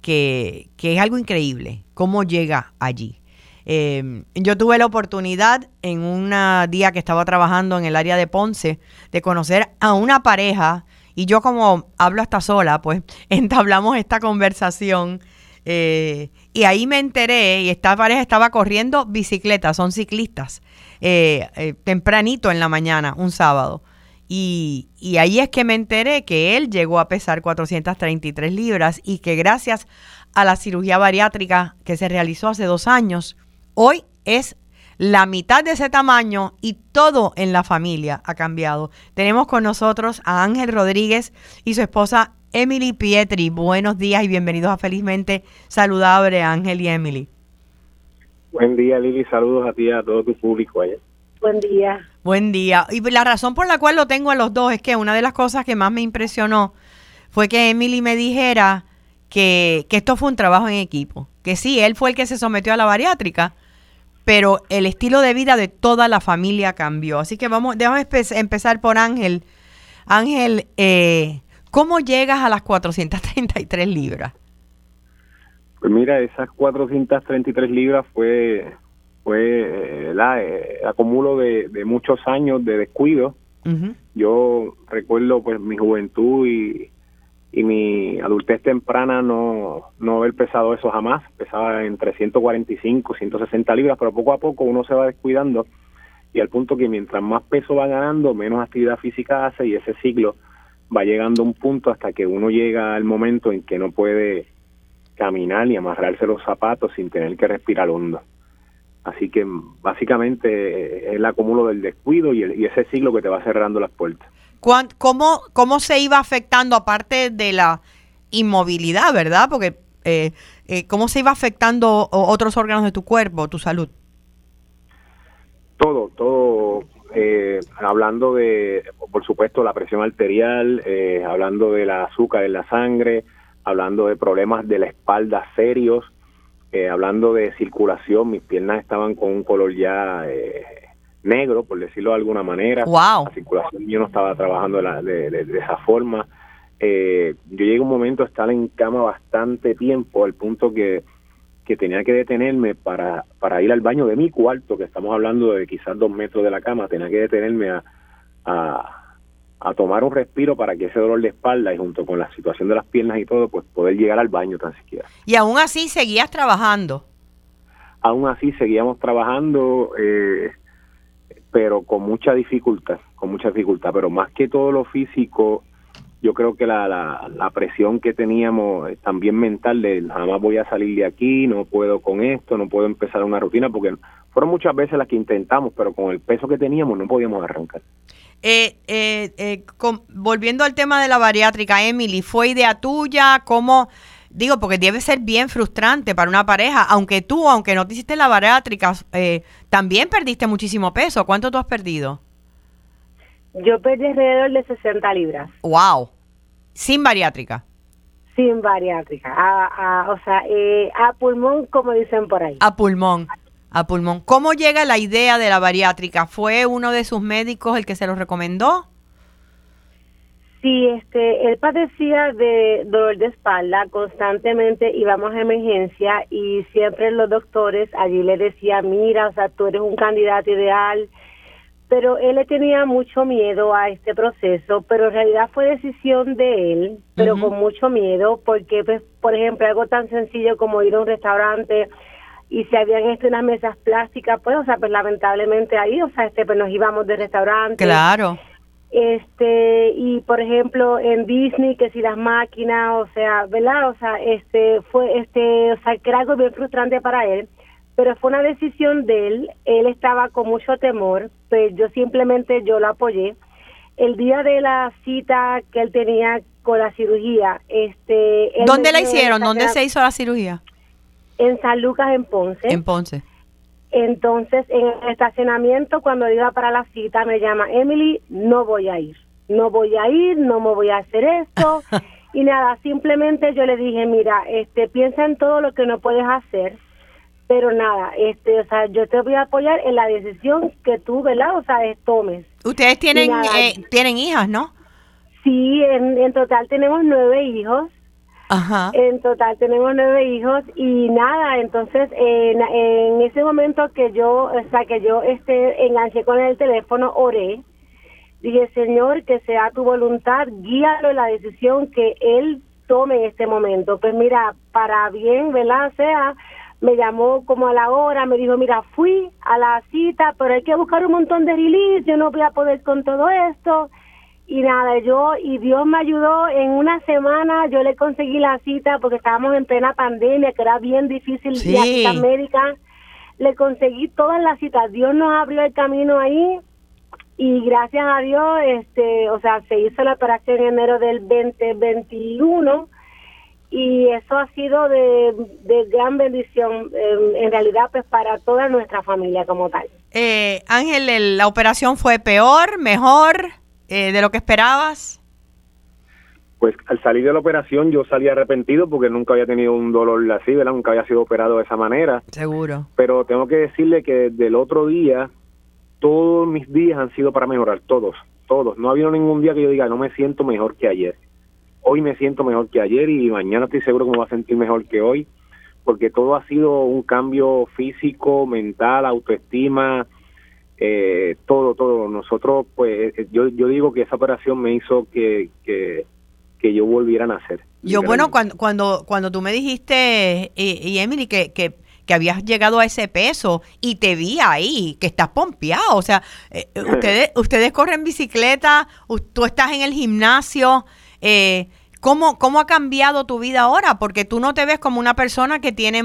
que, es algo increíble cómo llega allí. Em, yo tuve la oportunidad en un día que estaba trabajando en el área de Ponce de conocer a una pareja y yo como hablo hasta sola, pues entablamos esta conversación eh, y ahí me enteré, y esta pareja estaba corriendo bicicleta, son ciclistas, eh, eh, tempranito en la mañana, un sábado. Y, y ahí es que me enteré que él llegó a pesar 433 libras y que gracias a la cirugía bariátrica que se realizó hace dos años, hoy es la mitad de ese tamaño y todo en la familia ha cambiado. Tenemos con nosotros a Ángel Rodríguez y su esposa Emily Pietri. Buenos días y bienvenidos a Felizmente Saludable, Ángel y Emily. Buen día, Lili. Saludos a ti y a todo tu público allá. Buen día. Buen día. Y la razón por la cual lo tengo a los dos es que una de las cosas que más me impresionó fue que Emily me dijera que, que esto fue un trabajo en equipo. Que sí, él fue el que se sometió a la bariátrica, pero el estilo de vida de toda la familia cambió. Así que vamos, déjame empezar por Ángel. Ángel, eh, ¿cómo llegas a las 433 libras? Pues mira, esas 433 libras fue fue eh, eh, acumulo de, muchos años de descuido. Yo recuerdo pues mi juventud y, y mi adultez temprana no, no haber pesado eso jamás, pesaba entre 145, 160 libras, pero poco a poco uno se va descuidando y al punto que mientras más peso va ganando, menos actividad física hace y ese ciclo va llegando a un punto hasta que uno llega al momento en que no puede caminar ni amarrarse los zapatos sin tener que respirar hondo. Así que básicamente es el acumulo del descuido y, y ese ciclo que te va cerrando las puertas. ¿Cómo, ¿Cómo se iba afectando, aparte de la inmovilidad, verdad? Porque, eh, eh, ¿cómo se iba afectando otros órganos de tu cuerpo, tu salud? Todo, todo. Eh, hablando de, por supuesto, la presión arterial, hablando del azúcar en la sangre, hablando de problemas de la espalda serios, hablando de circulación, mis piernas estaban con un color ya negro, por decirlo de alguna manera. Wow. La circulación yo no estaba trabajando de, de, esa forma. Eh, yo llegué a un momento a estar en cama bastante tiempo, al punto que, que tenía que detenerme para, para ir al baño de mi cuarto, que estamos hablando de quizás dos metros de la cama, tenía que detenerme a, a, a tomar un respiro para que ese dolor de espalda y junto con la situación de las piernas y todo, pues poder llegar al baño tan siquiera. Y aún así seguías trabajando. Aún así seguíamos trabajando. Eh, pero con mucha dificultad, con mucha dificultad, pero más que todo lo físico, yo creo que la, la, presión que teníamos también mental de jamás voy a salir de aquí, no puedo con esto, no puedo empezar una rutina, porque fueron muchas veces las que intentamos, pero con el peso que teníamos no podíamos arrancar. Eh, eh, eh volviendo al tema de la bariátrica, Emily, ¿fue idea tuya? ¿Cómo, Digo, porque debe ser bien frustrante para una pareja, aunque tú, aunque no te hiciste la bariátrica, eh, también perdiste muchísimo peso. ¿Cuánto tú has perdido? Yo perdí alrededor de 60 libras. ¡Wow! ¿Sin bariátrica? Sin bariátrica. A, o sea, eh, a pulmón, como dicen por ahí. A pulmón. A pulmón. ¿Cómo llega la idea de la bariátrica? ¿Fue uno de sus médicos el que se lo recomendó? Sí, este, él padecía de dolor de espalda, constantemente íbamos a emergencia y siempre los doctores allí le decían, mira, o sea, tú eres un candidato ideal, pero él le tenía mucho miedo a este proceso, pero en realidad fue decisión de él, pero con mucho miedo, porque, pues, por ejemplo, algo tan sencillo como ir a un restaurante y si habían este, unas mesas plásticas, pues, o sea, pues lamentablemente ahí, o sea, este, pues nos íbamos de restaurante. Claro. Este y por ejemplo en Disney que si las máquinas o sea verdad o sea este fue este o sea que era algo bien frustrante para él pero fue una decisión de él. Él estaba con mucho temor pues yo simplemente yo lo apoyé. El día de la cita que él tenía con la cirugía este dónde la hicieron dónde se hizo la cirugía en San Lucas en Ponce. En Ponce. Entonces, en el estacionamiento, cuando iba para la cita, me llama Emily, no voy a ir, no voy a ir, no me voy a hacer esto. y nada, simplemente yo le dije, mira, este, piensa en todo lo que no puedes hacer, pero nada, este, o sea, yo te voy a apoyar en la decisión que tú, ¿verdad? O sea, tomes. Ustedes tienen, eh, tienen hijas, ¿no? Sí, en, en total tenemos nueve hijos. En total tenemos nueve hijos y nada, entonces en, en ese momento que yo, o sea, que yo este, enganché con el teléfono, oré, dije, Señor, que sea tu voluntad, guíalo en la decisión que Él tome en este momento. Pues mira, para bien, ¿verdad? O sea, me llamó como a la hora, me dijo, mira, fui a la cita, pero hay que buscar un montón de release, yo no voy a poder con todo esto. y nada, yo y Dios me ayudó en una semana, yo le conseguí la cita porque estábamos en plena pandemia, que era bien difícil Sí. la cita médica. Le conseguí todas las citas, Dios nos abrió el camino ahí y gracias a Dios, este, o sea, se hizo la operación en enero del 2021 y eso ha sido de, de gran bendición en, en realidad pues para toda nuestra familia como tal. Eh, Ángel, el- ¿la operación fue peor, mejor eh, de lo que esperabas? Pues al salir de la operación yo salí arrepentido porque nunca había tenido un dolor así, ¿verdad? Nunca había sido operado de esa manera. Seguro. Pero tengo que decirle que desde el otro día, todos mis días han sido para mejorar, todos, todos. No ha habido ningún día que yo diga, no me siento mejor que ayer. Hoy me siento mejor que ayer y mañana estoy seguro que me voy a sentir mejor que hoy, porque todo ha sido un cambio físico, mental, autoestima, eh, todo, todo. Nosotros, pues, eh, yo, yo digo que esa operación me hizo que, que, que yo volviera a nacer. Yo, bueno, cuando, cuando, cuando tú me dijiste, y, y Emily, que, que, que habías llegado a ese peso y te vi ahí, que estás pompeado, o sea, eh, eh, ustedes, ustedes corren bicicleta, tú estás en el gimnasio, eh, ¿cómo, ¿cómo ha cambiado tu vida ahora? Porque tú no te ves como una persona que tiene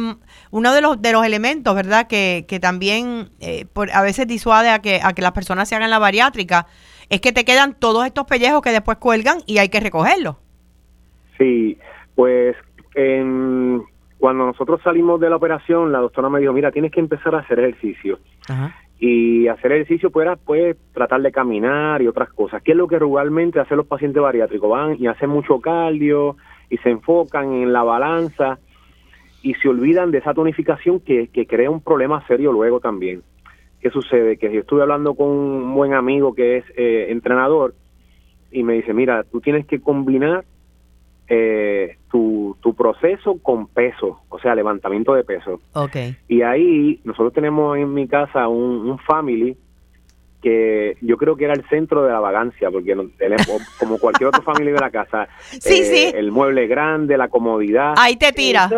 uno de los, de los elementos, ¿verdad? Que, que también eh, por, a veces disuade a que, a que las personas se hagan la bariátrica, es que te quedan todos estos pellejos que después cuelgan y hay que recogerlos. Sí, pues en- cuando nosotros salimos de la operación, la doctora me dijo, mira, tienes que empezar a hacer ejercicio. Y hacer ejercicio pues, era, pues tratar de caminar y otras cosas. ¿Qué es lo que regularmente hacen los pacientes bariátricos? Van y hacen mucho cardio y se enfocan en la balanza y se olvidan de esa tonificación que, que crea un problema serio luego también. ¿Qué sucede? Que yo estuve hablando con un buen amigo que es eh, entrenador y me dice, mira, tú tienes que combinar eh, tu, tu proceso con peso, o sea, levantamiento de peso. Ok. Y ahí nosotros tenemos en mi casa un, un family que yo creo que era el centro de la vagancia, porque tenemos, como cualquier otro family de la casa, eh, Sí, sí. el mueble grande, la comodidad. Ahí te tira.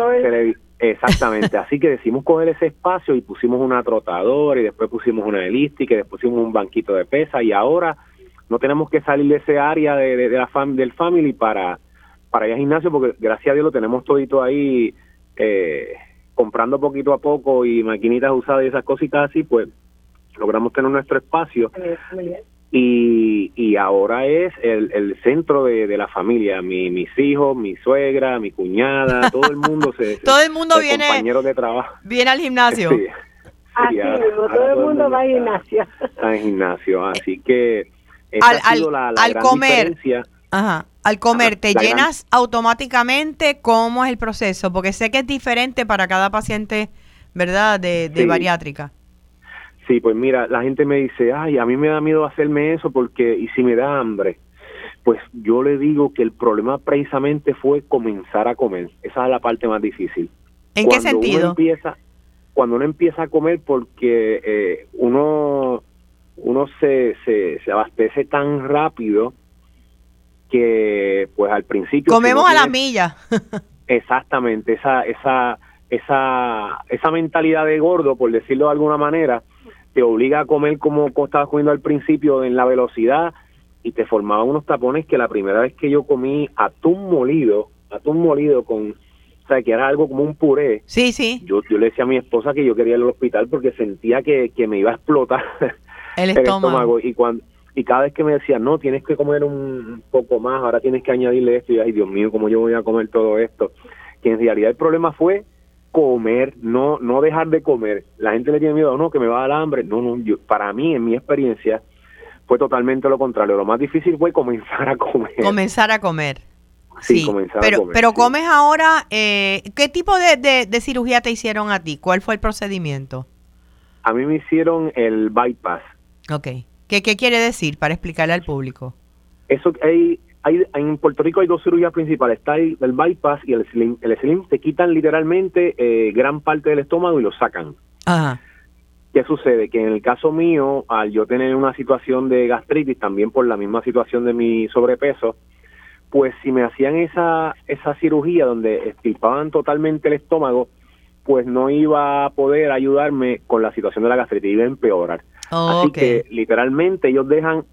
Exactamente, así que decidimos coger ese espacio y pusimos una trotadora y después pusimos una elíptica y después pusimos un banquito de pesa y ahora no tenemos que salir de ese área de, de- de la fam- del family para, para ir al gimnasio porque gracias a Dios lo tenemos todito ahí eh, comprando poquito a poco y maquinitas usadas y esas cositas así, pues logramos tener nuestro espacio y, y ahora es el, el centro de, de la familia, mi, mis hijos, mi suegra, mi cuñada, todo el mundo se... Todo el mundo viene- compañeros de trabajo. Viene al gimnasio. Sí. Así Sí, ahora- mismo, ahora todo el mundo va al gimnasio. Está en gimnasio, así que esa Al- ha sido al- la, la al gran comer. diferencia. Ajá. Al comer, ¿te la gran- llenas automáticamente? ¿Cómo es el proceso? Porque sé que es diferente para cada paciente, ¿verdad? De, de Sí. bariátrica. Sí, pues mira, la gente me dice, ay, a mí me da miedo hacerme eso porque, y si me da hambre, pues yo le digo que el problema precisamente fue comenzar a comer. Esa es la parte más difícil. ¿En qué Cuando uno sentido? empieza, cuando uno empieza a comer porque eh, uno, uno se, se, se abastece tan rápido que pues al principio... si Comemos no a la milla. Exactamente, esa, esa, esa, esa mentalidad de gordo, por decirlo de alguna manera, te obliga a comer como co- estabas comiendo al principio en la velocidad y te formaban unos tapones que la primera vez que yo comí atún molido, atún molido con, o sea, que era algo como un puré, Sí, sí. yo, yo le decía a mi esposa que yo quería ir al hospital porque sentía que, que me iba a explotar El estómago. y cuando y cada vez que me decía no tienes que comer un poco más ahora tienes que añadirle esto y ay Dios mío cómo yo voy a comer todo esto que en realidad el problema fue comer no no dejar de comer la gente le tiene miedo no que me va a dar hambre no no yo, para mí en mi experiencia fue totalmente lo contrario lo más difícil fue comenzar a comer Comenzar a comer. Sí, comenzar a pero, comer, Pero sí. comes ahora, eh, ¿qué tipo de, de- de cirugía te hicieron a ti? ¿Cuál fue el procedimiento? a mí me hicieron el bypass Ok. ¿Qué, qué quiere decir para explicarle al público? Eso hay, hay en Puerto Rico hay dos cirugías principales, está el, el bypass y el slim. El slim te quitan literalmente eh, gran parte del estómago y lo sacan. Ajá. ¿Qué sucede? Que en el caso mío, al yo tener una situación de gastritis, también por la misma situación de mi sobrepeso, pues si me hacían esa, esa cirugía donde extirpaban totalmente el estómago, pues no iba a poder ayudarme con la situación de la gastritis, iba a empeorar. Así Ok. que literalmente ellos dejan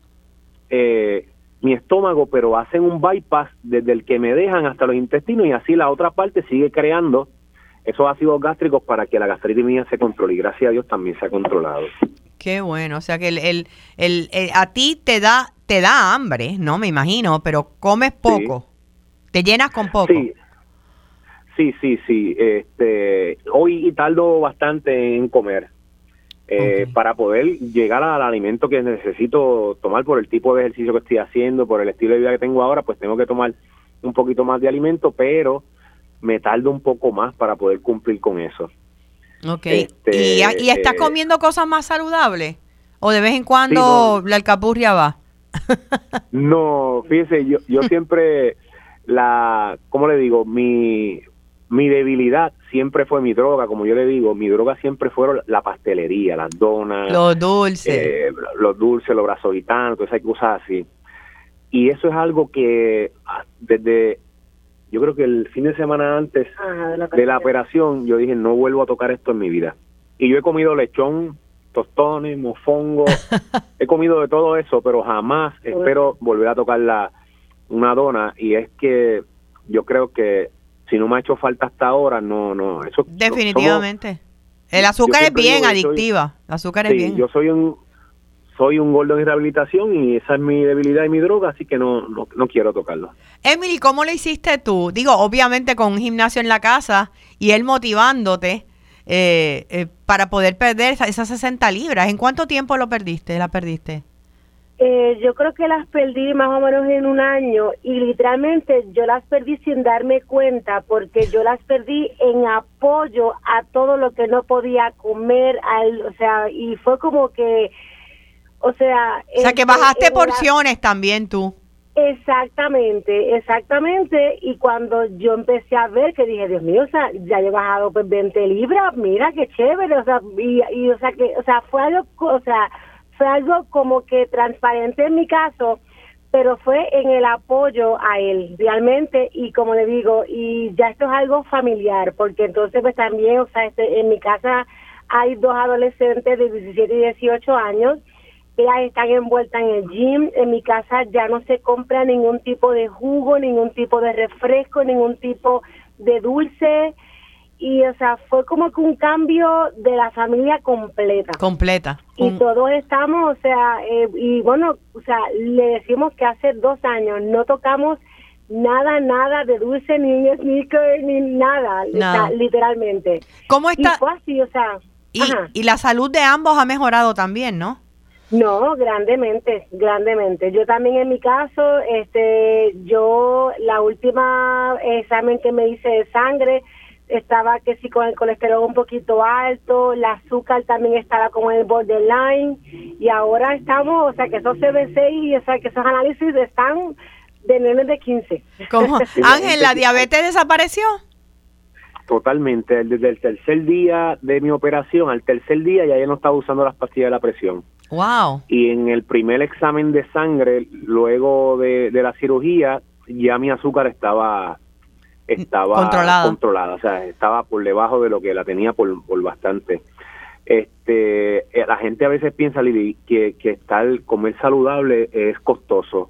eh, mi estómago, pero hacen un bypass desde el que me dejan hasta los intestinos y así la otra parte sigue creando esos ácidos gástricos para que la gastritis mía se controle y gracias a Dios también se ha controlado. Qué bueno, o sea que el, el, el, a ti te da te da hambre, ¿no? Me imagino, pero comes poco, te llenas con poco. Sí. Sí, sí, sí. Este, hoy tardo bastante en comer eh, para poder llegar al alimento que necesito tomar por el tipo de ejercicio que estoy haciendo, por el estilo de vida que tengo ahora, pues tengo que tomar un poquito más de alimento, pero me tardo un poco más para poder cumplir con eso. Ok. Este, ¿Y, ¿Y, estás eh, comiendo cosas más saludables? ¿O de vez en cuando la alcapurria va? no, fíjese, yo, yo siempre, la, ¿cómo le digo? Mi, mi debilidad siempre fue mi droga, como yo le digo, mi droga siempre fueron la pastelería, las donas, los dulces, eh, los dulces, los brazos gitanos, todas esas cosas así. Y eso es algo que ah, desde, yo creo que el fin de semana antes ah, de, la operación, yo dije, no vuelvo a tocar esto en mi vida. Y yo he comido lechón, tostones, mofongo, he comido de todo eso, pero jamás espero volver a tocar la, una dona. Y es que yo creo que si no me ha hecho falta hasta ahora, no, no, eso... Definitivamente. el azúcar es bien adictiva, el azúcar es bien. Yo soy un soy un gordo en rehabilitación y esa es mi debilidad y mi droga, así que no, no, no quiero tocarlo. Emily, ¿cómo lo hiciste tú? Digo, obviamente con un gimnasio en la casa y él motivándote eh, eh, para poder perder esas 60 libras. ¿En cuánto tiempo lo perdiste? ¿La perdiste? Eh, yo creo que las perdí más o menos en un año y literalmente yo las perdí sin darme cuenta porque yo las perdí en apoyo a todo lo que no podía comer, al, o sea, y fue como que, o sea... O sea, que bajaste porciones también tú. Exactamente, exactamente. Y cuando yo empecé a ver que dije, Dios mío, o sea, ya he bajado pues 20 libras, mira qué chévere, o sea, y, y o sea, que, o sea, fue algo, o sea, fue algo como que transparente en mi caso, pero fue en el apoyo a él realmente y como le digo, y ya esto es algo familiar, porque entonces pues también, o sea, este, en mi casa hay dos adolescentes de 17 y 18 años, ellas están envueltas en el gym, en mi casa ya no se compra ningún tipo de jugo, ningún tipo de refresco, ningún tipo de dulce, y o sea fue como que un cambio de la familia completa. Completa. Y todos estamos o sea eh, y bueno o sea le decimos que hace dos años no tocamos nada nada de dulce ni sneaker ni nada literalmente. Cómo está y fue así o sea y, y la salud de ambos ha mejorado también no no, grandemente, grandemente. Yo también en mi caso, este, yo la última examen que me hice de sangre, estaba que sí con el colesterol un poquito alto, el azúcar también estaba como en el borderline y ahora estamos, o sea que esos CBC y o sea que esos análisis están de menos de 15. ¿Cómo? Ángel, ¿la diabetes desapareció? Totalmente, desde el tercer día de mi operación al tercer día ya yo no estaba usando las pastillas de la presión. Wow. Y en el primer examen de sangre, luego de, de la cirugía, ya mi azúcar estaba estaba controlada. o sea, estaba por debajo de lo que la tenía por, por bastante. Este, eh, la gente a veces piensa, Lili, que, que estar, comer saludable es costoso,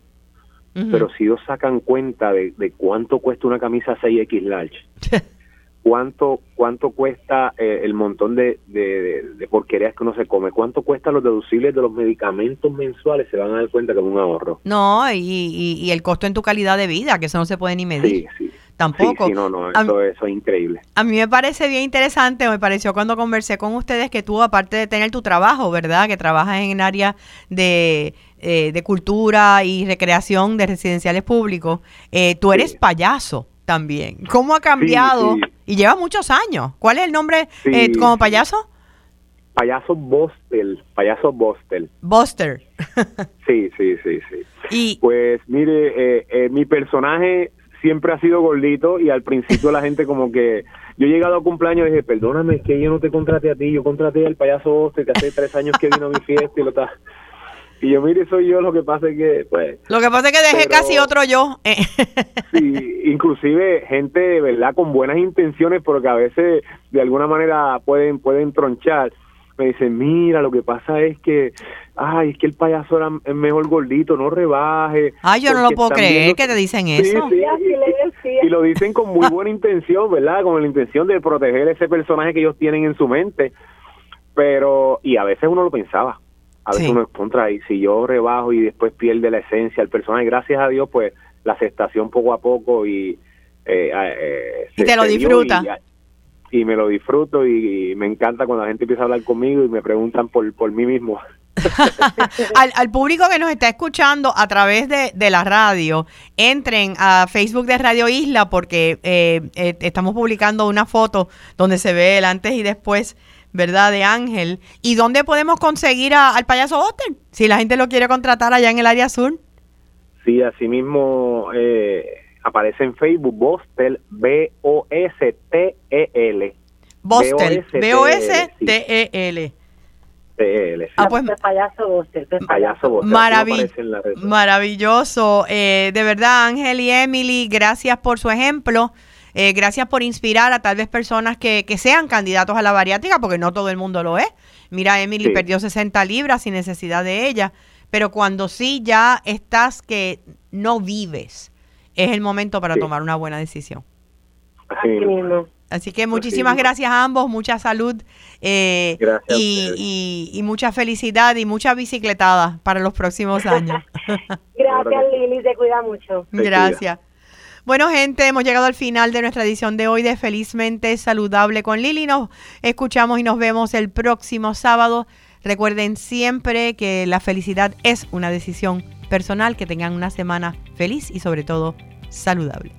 pero si ellos sacan cuenta de, de cuánto cuesta una camisa 6X large, cuánto cuánto cuesta eh, el montón de, de, porquerías que uno se come, cuánto cuesta los deducibles de los medicamentos mensuales, se van a dar cuenta que es un ahorro. No, y, y, el costo en tu calidad de vida, que eso no se puede ni medir. Sí, sí. Tampoco. Sí, no, no, eso, eso, es increíble. A mí me parece bien interesante, me pareció cuando conversé con ustedes que tú, aparte de tener tu trabajo, ¿verdad? Que trabajas en el área de, eh, de cultura y recreación de residenciales públicos, eh, tú eres payaso también. ¿Cómo ha cambiado? Y lleva muchos años. ¿Cuál es el nombre eh, como payaso? Payaso Bostel, payaso Bostel. Boster. sí, sí, sí, sí. Y, pues mire, mi personaje siempre ha sido gordito y al principio la gente como que yo he llegado a cumpleaños y dije, perdóname, es que yo no te contraté a ti, yo contraté al payaso Oste que hace tres años que vino a mi fiesta y lo está... Y yo, mire, soy yo, lo que pasa es que, pues... Lo que pasa es que dejé casi otro yo. sí, inclusive gente, ¿verdad?, con buenas intenciones, porque a veces de alguna manera pueden, pueden tronchar. Me dicen, mira, lo que pasa es que, ay, es que el payaso era es mejor gordito, no rebaje. Ay, yo no lo puedo creer que te dicen eso. Sí, y, y, lo dicen con muy buena intención, ¿verdad? Con la intención de proteger ese personaje que ellos tienen en su mente. Pero, y a veces uno lo pensaba, a veces uno es contra, y si yo rebajo y después pierde la esencia el personaje, gracias a Dios, pues la aceptación poco a poco y... Eh, eh, y te lo disfruta y me lo disfruto y, me encanta cuando la gente empieza a hablar conmigo y me preguntan por, por mí mismo. al, público que nos está escuchando a través de, la radio, entren a Facebook de Radio Isla porque eh, eh, estamos publicando una foto donde se ve el antes y después, ¿verdad? De Ángel. ¿Y dónde podemos conseguir al payaso Boston? Si la gente lo quiere contratar allá en el área sur. Sí, así mismo. Eh, aparece en Facebook Bostel, B-O-S-T-E-L. Bostel, B-O-S-T-E-L. T-E-L. Ah, pues, payaso Bostel. Payaso Bostel. maravilloso. Eh, de verdad, Ángel y Emily, gracias por su ejemplo. Eh, gracias por inspirar a tal vez personas que, que, sean candidatos a la bariátrica, porque no todo el mundo lo es. Mira, Emily perdió 60 libras sin necesidad de ella, pero cuando sí ya estás que no vives, es el momento para tomar una buena decisión. Así que muchísimas gracias a ambos, mucha salud eh, y, y, mucha felicidad y mucha bicicletada para los próximos años. gracias Lili, te cuida mucho. Gracias. Bueno, gente, hemos llegado al final de nuestra edición de hoy de Felizmente Saludable con Lili. Nos escuchamos y nos vemos el próximo sábado. Recuerden siempre que la felicidad es una decisión personal, que tengan una semana feliz y sobre todo saludable.